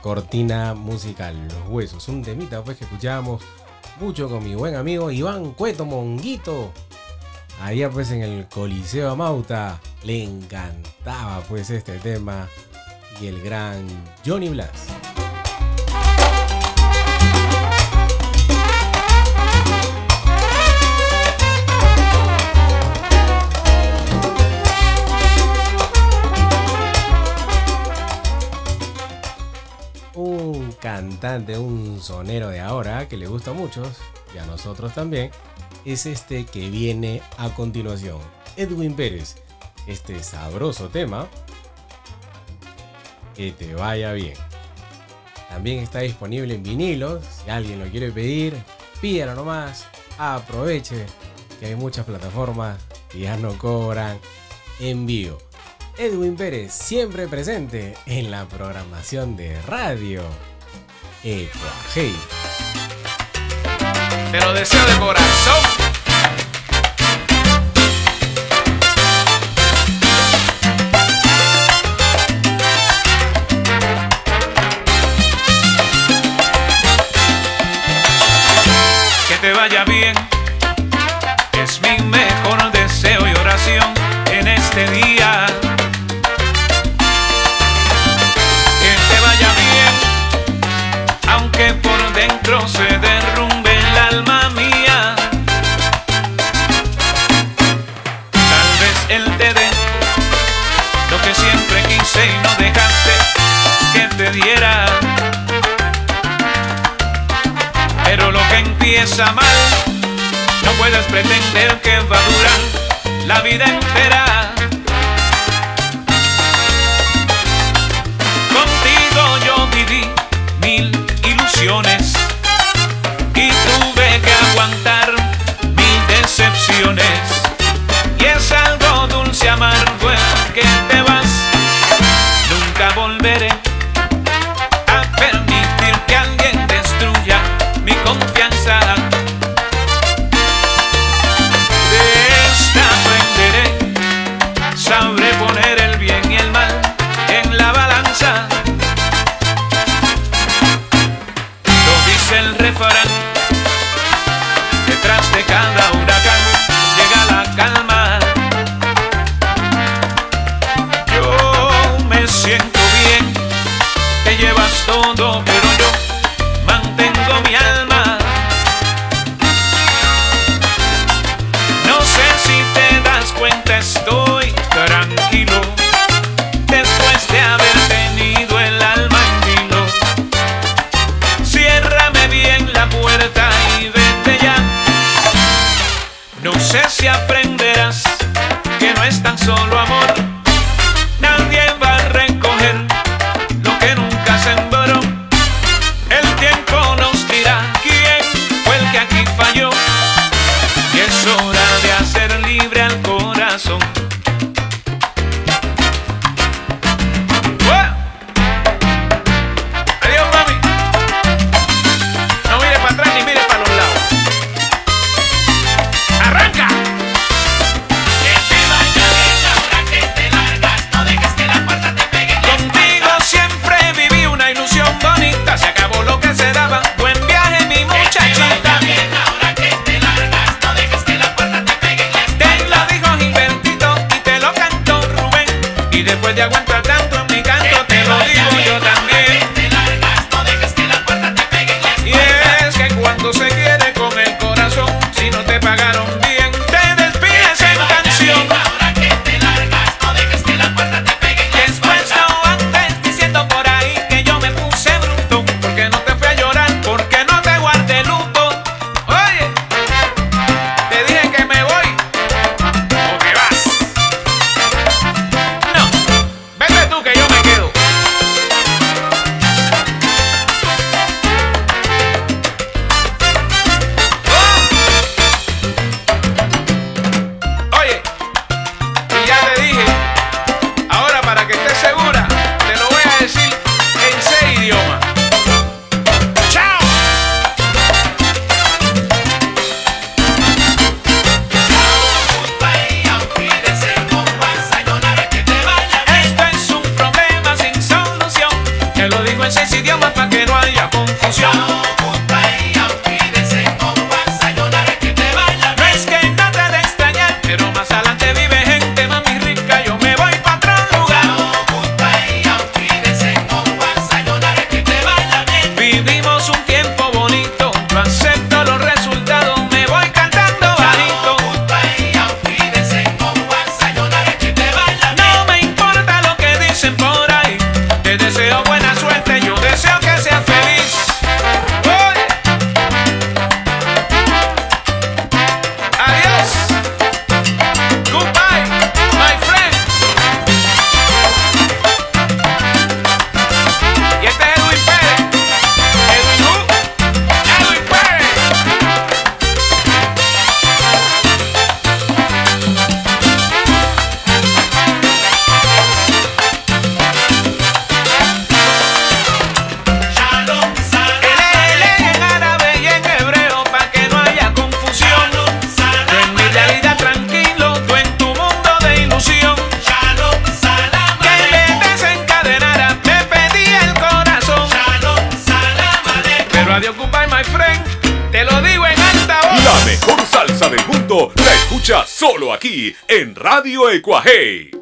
cortina musical Los Huesos, un temita pues que escuchábamos mucho con mi buen amigo Iván Cueto Monguito allá pues en el Coliseo Amauta le encantaba pues este tema y el gran Johnny Blas. Cantante, un sonero de ahora que le gusta a muchos y a nosotros también, es este que viene a continuación. Edwin Pérez, este sabroso tema. Que te vaya bien. También está disponible en vinilos. Si alguien lo quiere pedir, pídalo nomás. Aproveche que hay muchas plataformas que ya no cobran envío. Edwin Pérez siempre presente en la programación de radio. Ecuajei. Te lo deseo de corazón. Que te vaya bien. Es mi mejor deseo y oración en este día. y no dejaste que te diera. Pero lo que empieza mal, no puedes pretender que va a durar la vida entera. Contigo yo viví mil ilusiones y tuve que aguantar mil decepciones. Y es algo dulce amargo 哇嘿。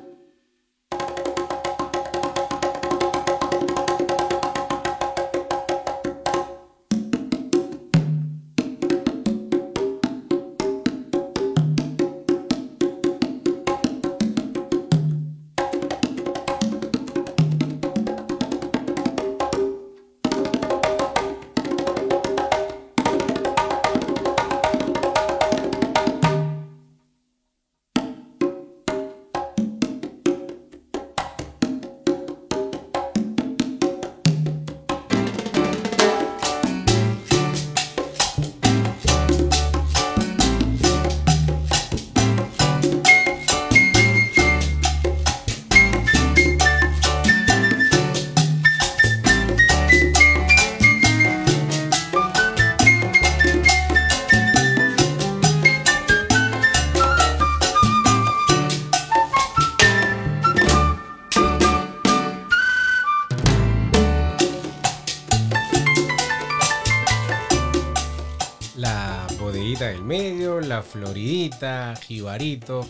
Floridita, Jibarito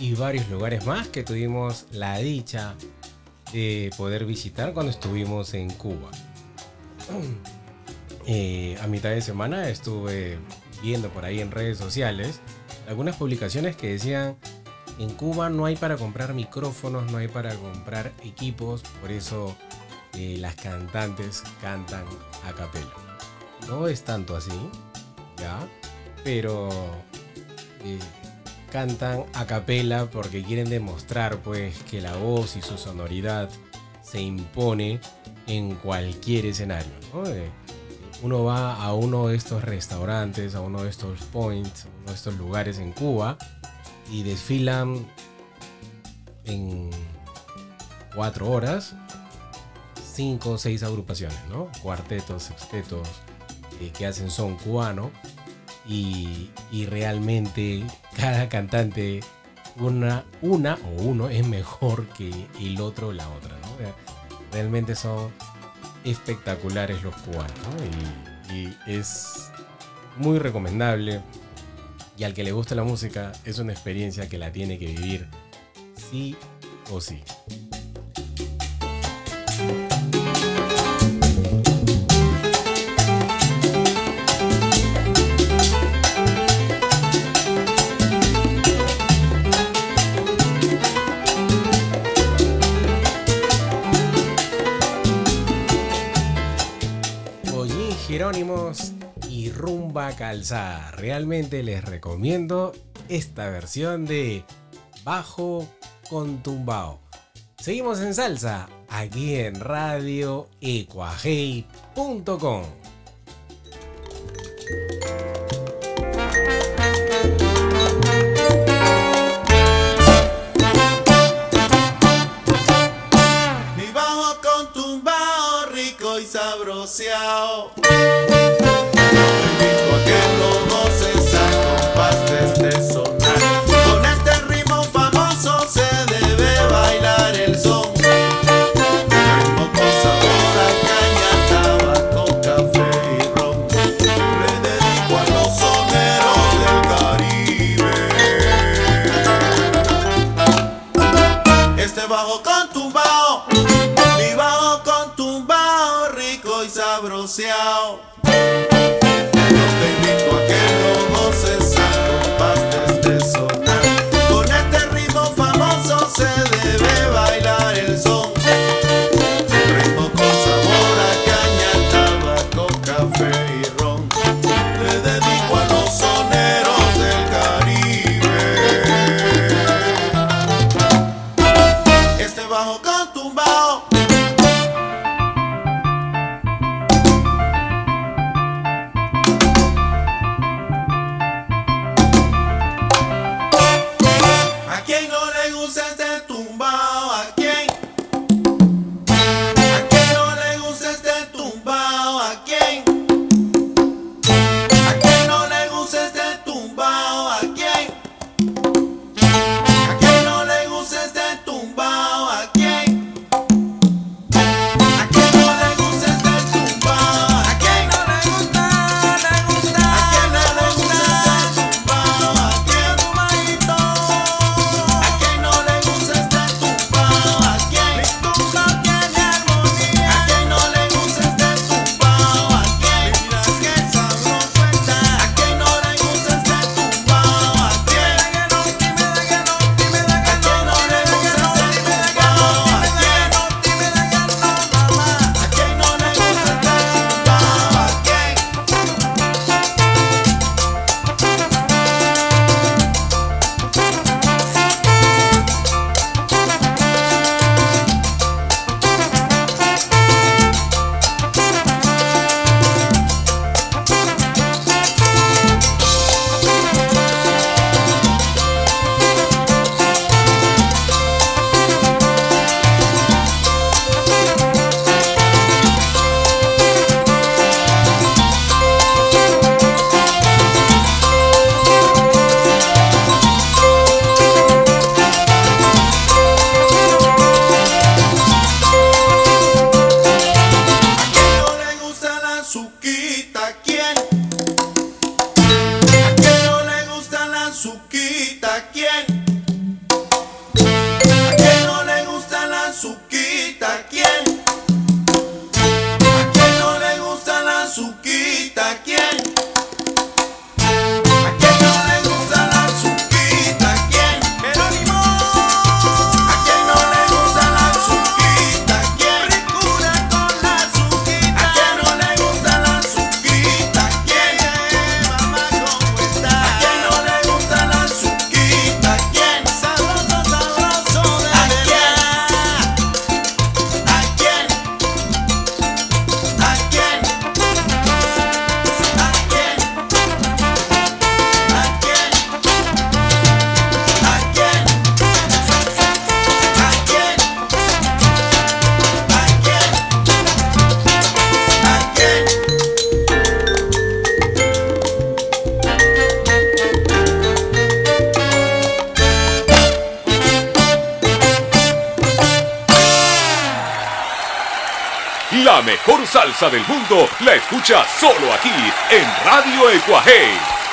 y varios lugares más que tuvimos la dicha de poder visitar cuando estuvimos en Cuba. Eh, a mitad de semana estuve viendo por ahí en redes sociales algunas publicaciones que decían en Cuba no hay para comprar micrófonos, no hay para comprar equipos, por eso eh, las cantantes cantan a capela. No es tanto así, ¿ya? Pero cantan a capela porque quieren demostrar pues que la voz y su sonoridad se impone en cualquier escenario. Eh, uno va a uno de estos restaurantes, a uno de estos points, a uno de estos lugares en Cuba y desfilan en cuatro horas cinco o seis agrupaciones, ¿no? Cuartetos, sextetos eh, que hacen son cubano y, realmente cada cantante una, una o uno es mejor que el otro o la otra, ¿no? Realmente son espectaculares los cubanos, ¿no? Y, y es muy recomendable. Y al que le gusta la música, es una experiencia que la tiene que vivir sí o sí. Jerónimos y Rumba Calzada. Realmente les recomiendo esta versión de Bajo con Tumbao. Seguimos en salsa aquí en Radio Ecuajei.com. social. Mundo la escucha solo aquí en Radio Ecuaje.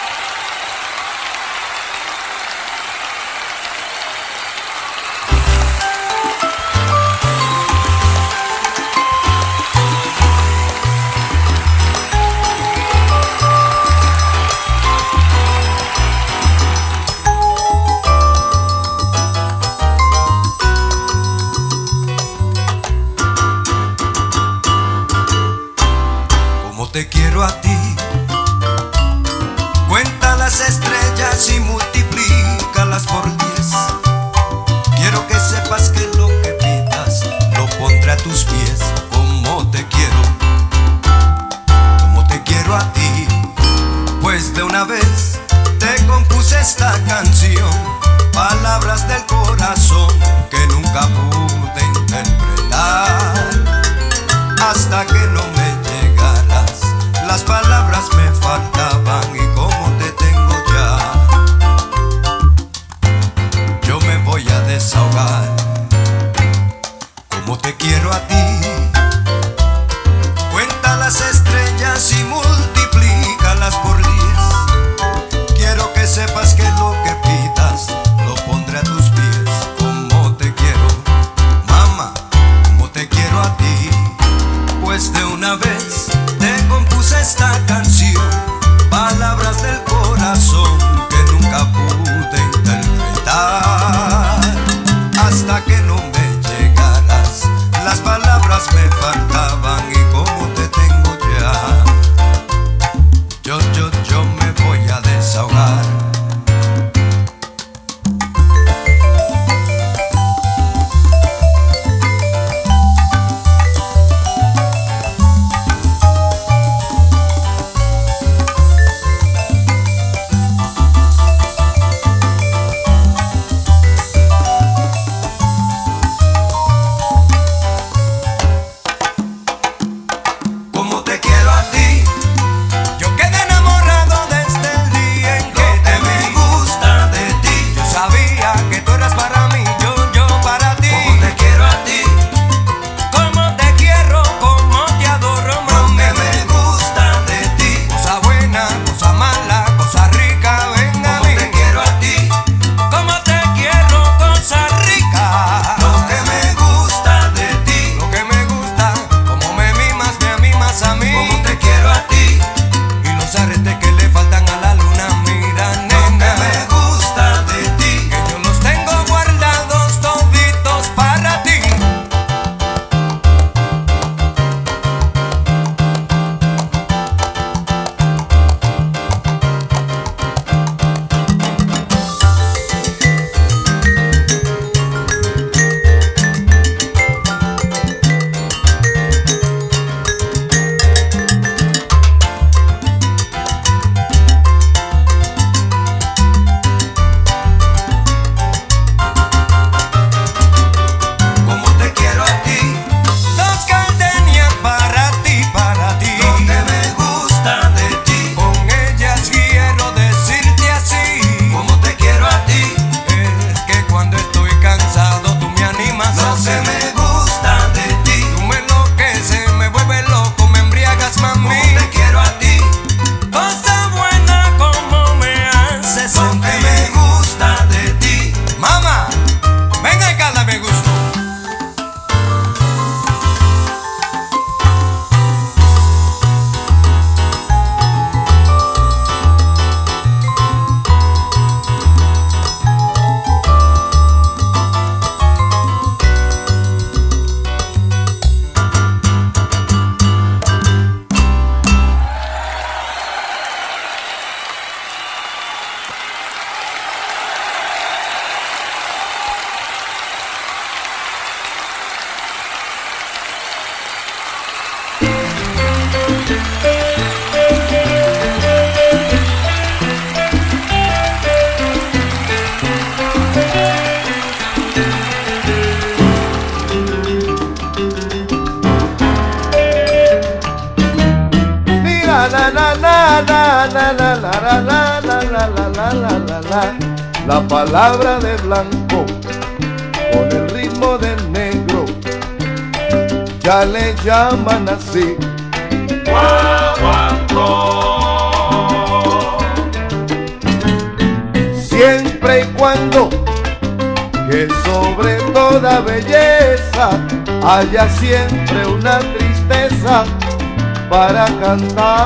Ananda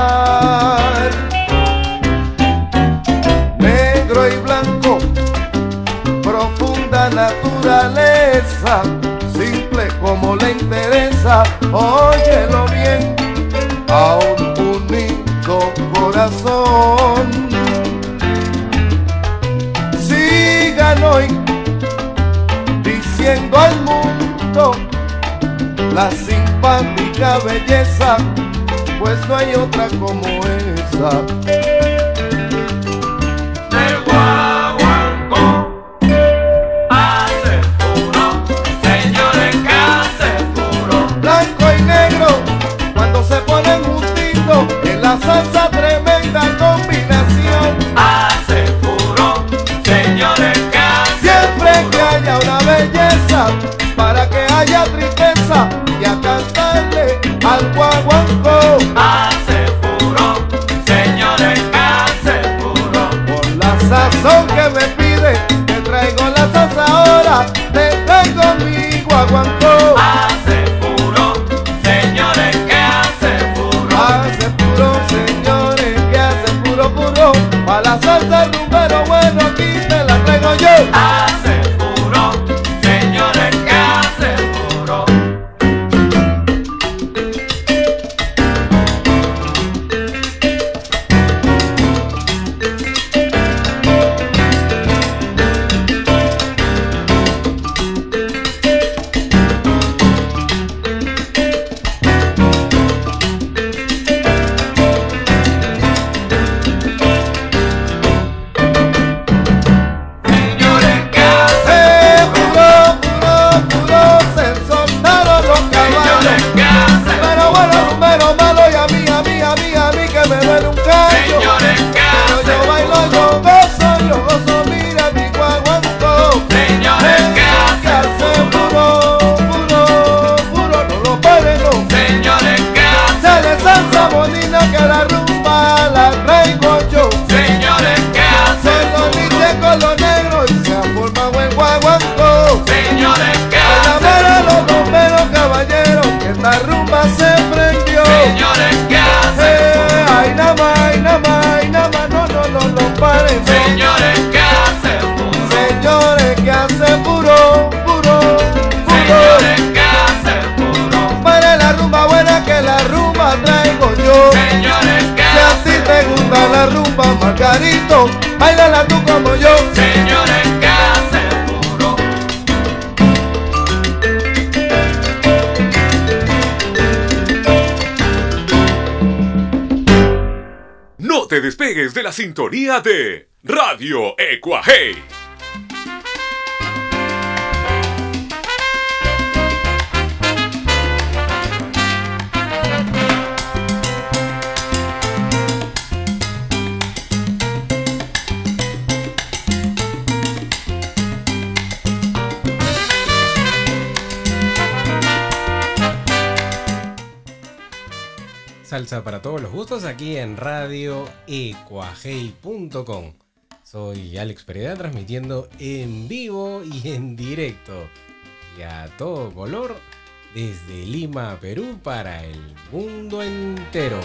de Radio Ecuaje. Aquí en Radio Ecuajei.com. Soy Alex Pereda transmitiendo en vivo y en directo y a todo color desde Lima, Perú para el mundo entero.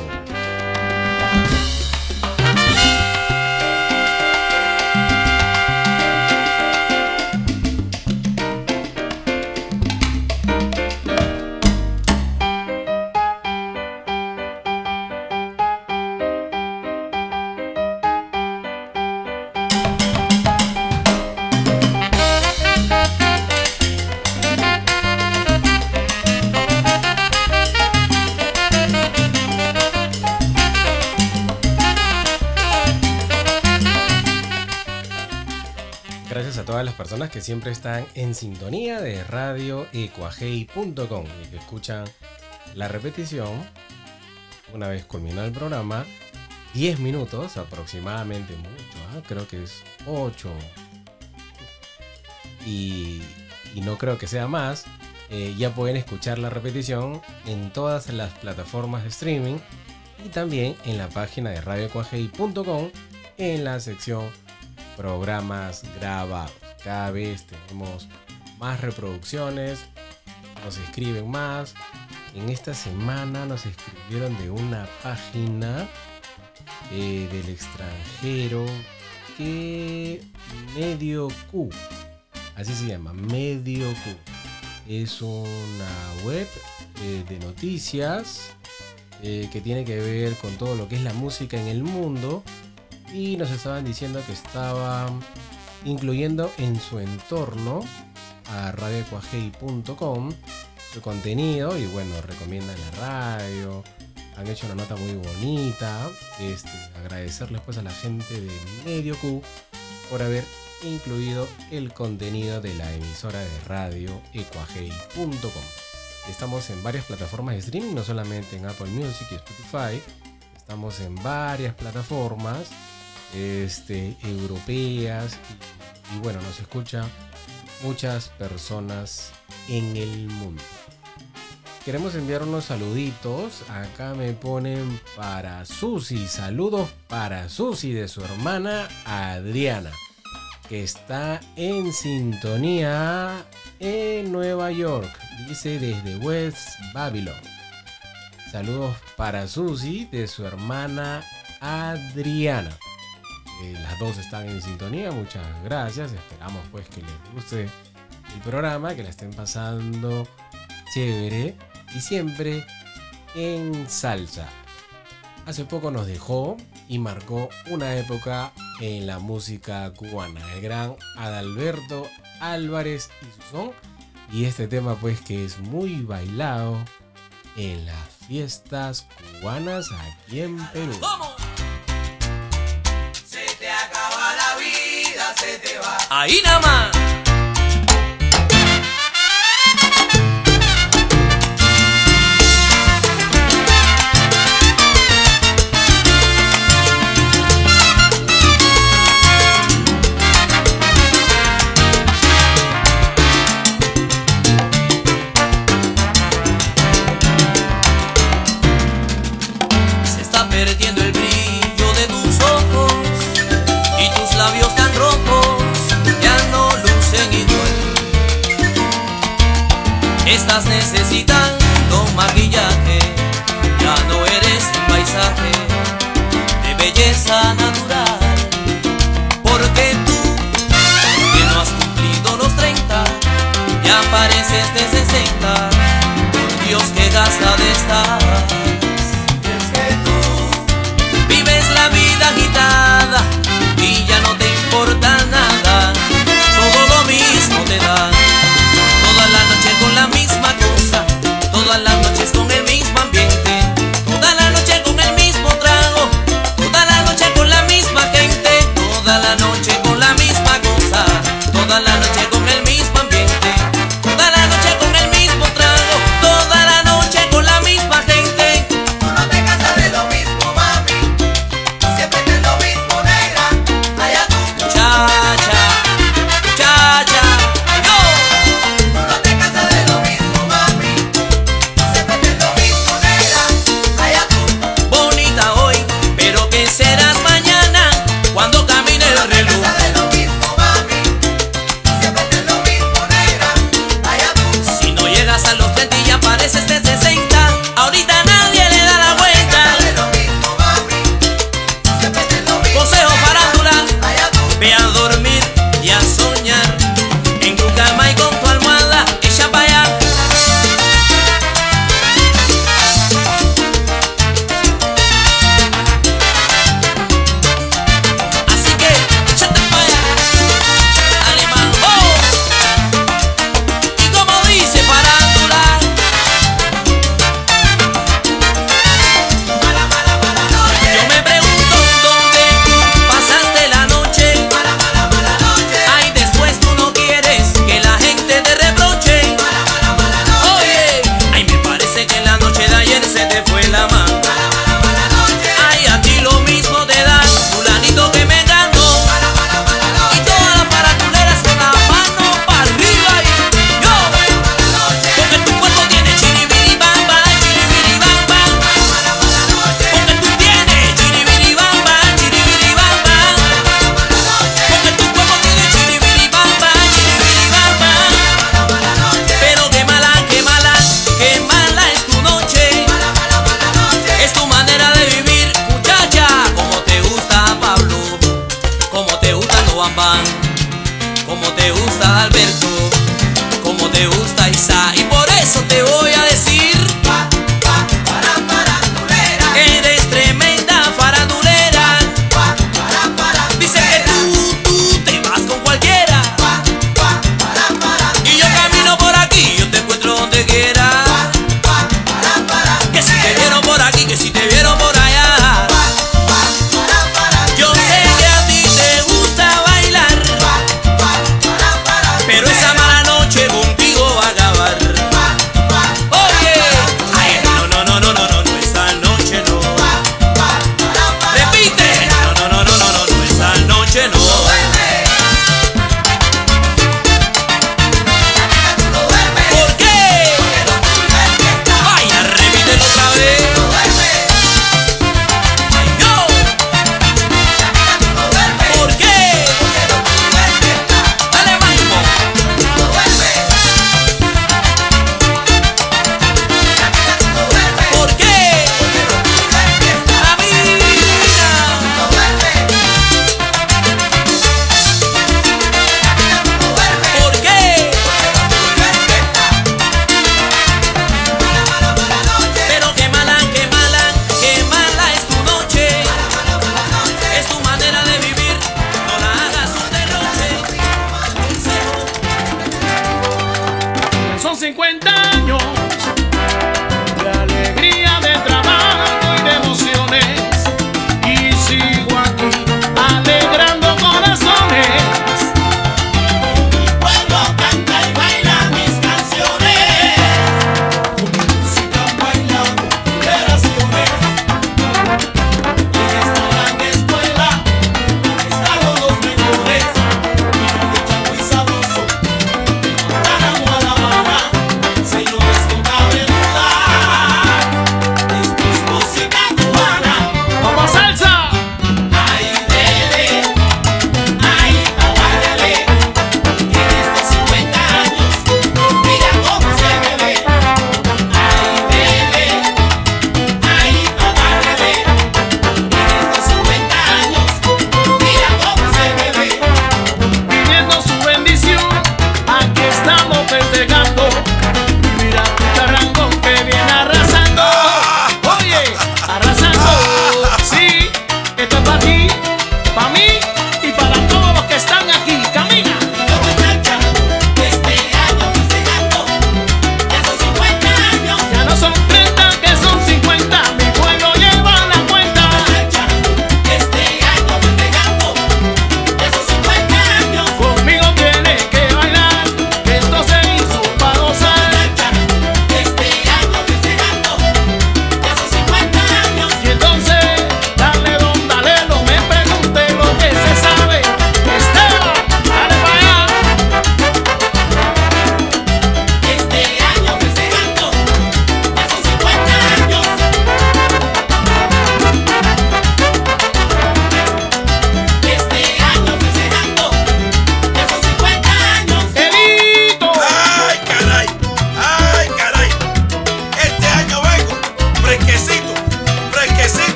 personas que siempre están en sintonía de radio radioecuajei.com y que escuchan la repetición una vez culminado el programa. 10 minutos aproximadamente, mucho, ¿ah? creo que es 8. Y, no creo que sea más. Eh, ya pueden escuchar la repetición en todas las plataformas de streaming y también en la página de radiocuajei.com en la sección programas grabados. Cada vez tenemos más reproducciones, nos escriben más. En esta semana nos escribieron de una página eh, del extranjero que Medio Q, así se llama, Medio Q. Es una web eh, de noticias eh, que tiene que ver con todo lo que es la música en el mundo y nos estaban diciendo que estaba incluyendo en su entorno a radiocuajei.com su contenido y bueno, recomiendan la radio, han hecho una nota muy bonita, este, agradecerles pues a la gente de Medio Q por haber incluido el contenido de la emisora de radio ecuajei.com. Estamos en varias plataformas de streaming, no solamente en Apple Music y Spotify, estamos en varias plataformas este, europeas y, y bueno, nos escucha muchas personas en el mundo. Queremos enviar unos saluditos. Acá me ponen para Susi. Saludos para Susi de su hermana Adriana. Que está en sintonía en Nueva York. Dice desde West Babylon. Saludos para Susi de su hermana Adriana. Eh, las dos están en sintonía. Muchas gracias. Esperamos pues que les guste el programa, que la estén pasando chévere y siempre en salsa. Hace poco nos dejó y marcó una época en la música cubana, el gran Adalberto Álvarez y su son. Y este tema pues que es muy bailado en las fiestas cubanas aquí en Perú. Se Ahí nada más. Estás necesitando maquillaje, ya no eres un paisaje de belleza natural. Porque tú, que no has cumplido los 30, ya pareces de 60. Por Dios, que gasta de estar. Es que tú vives la vida agitada y ya no te importa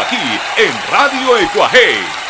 aquí en Radio Ecuaje.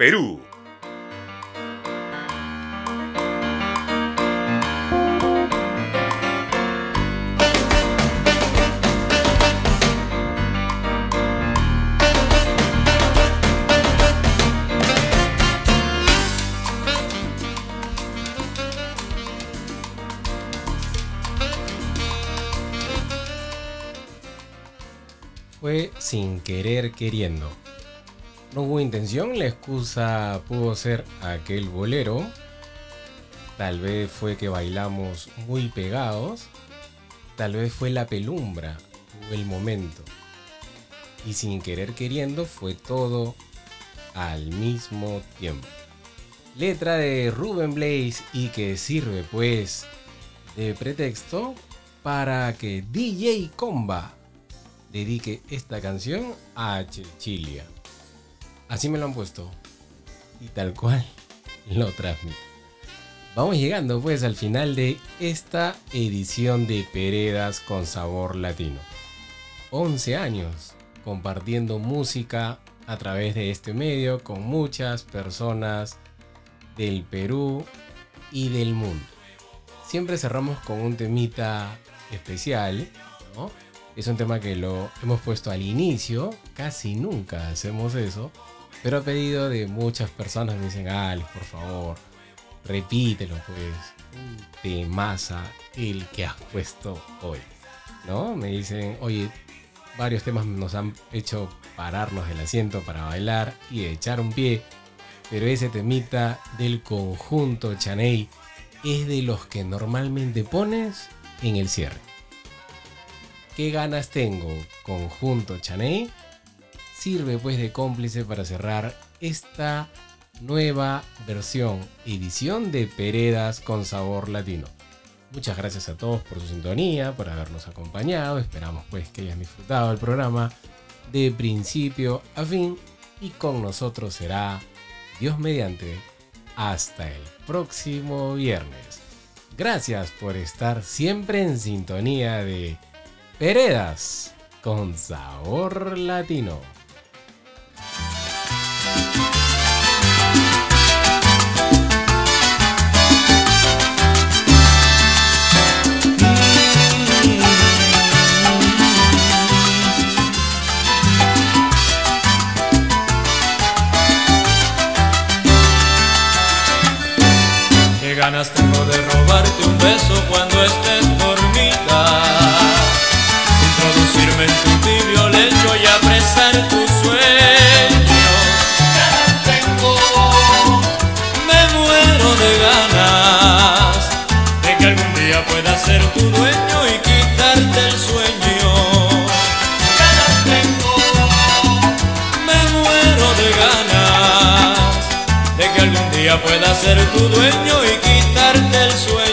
Perú. Fue sin querer queriendo. No hubo intención, la excusa pudo ser aquel bolero. Tal vez fue que bailamos muy pegados. Tal vez fue la pelumbra o el momento. Y sin querer queriendo fue todo al mismo tiempo. Letra de Ruben Blaze y que sirve pues de pretexto para que DJ Comba dedique esta canción a Chichilia. Así me lo han puesto. Y tal cual lo transmito. Vamos llegando pues al final de esta edición de Peredas con sabor latino. 11 años compartiendo música a través de este medio con muchas personas del Perú y del mundo. Siempre cerramos con un temita especial, ¿no? Es un tema que lo hemos puesto al inicio, casi nunca hacemos eso, pero a pedido de muchas personas me dicen, Alex, por favor, repítelo pues, de masa el que has puesto hoy, ¿no? Me dicen, oye, varios temas nos han hecho pararnos del asiento para bailar y echar un pie, pero ese temita del conjunto Chaney es de los que normalmente pones en el cierre. ¿Qué ganas tengo? Conjunto Chaney sirve pues de cómplice para cerrar esta nueva versión, edición de Peredas con sabor latino. Muchas gracias a todos por su sintonía, por habernos acompañado. Esperamos pues que hayan disfrutado el programa de principio a fin y con nosotros será Dios mediante hasta el próximo viernes. Gracias por estar siempre en sintonía de Peredas con sabor latino. Ganas tengo de robarte un beso cuando estés dormida. Introducirme en tu tibio lecho y apresar tu ser tu dueño y quitarte el sueño. Ganas tengo, me muero de ganas de que algún día pueda ser tu dueño y quitarte el sueño.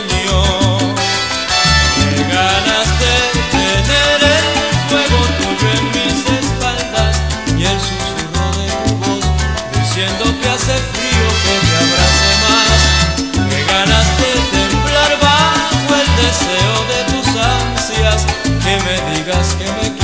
Me digas que me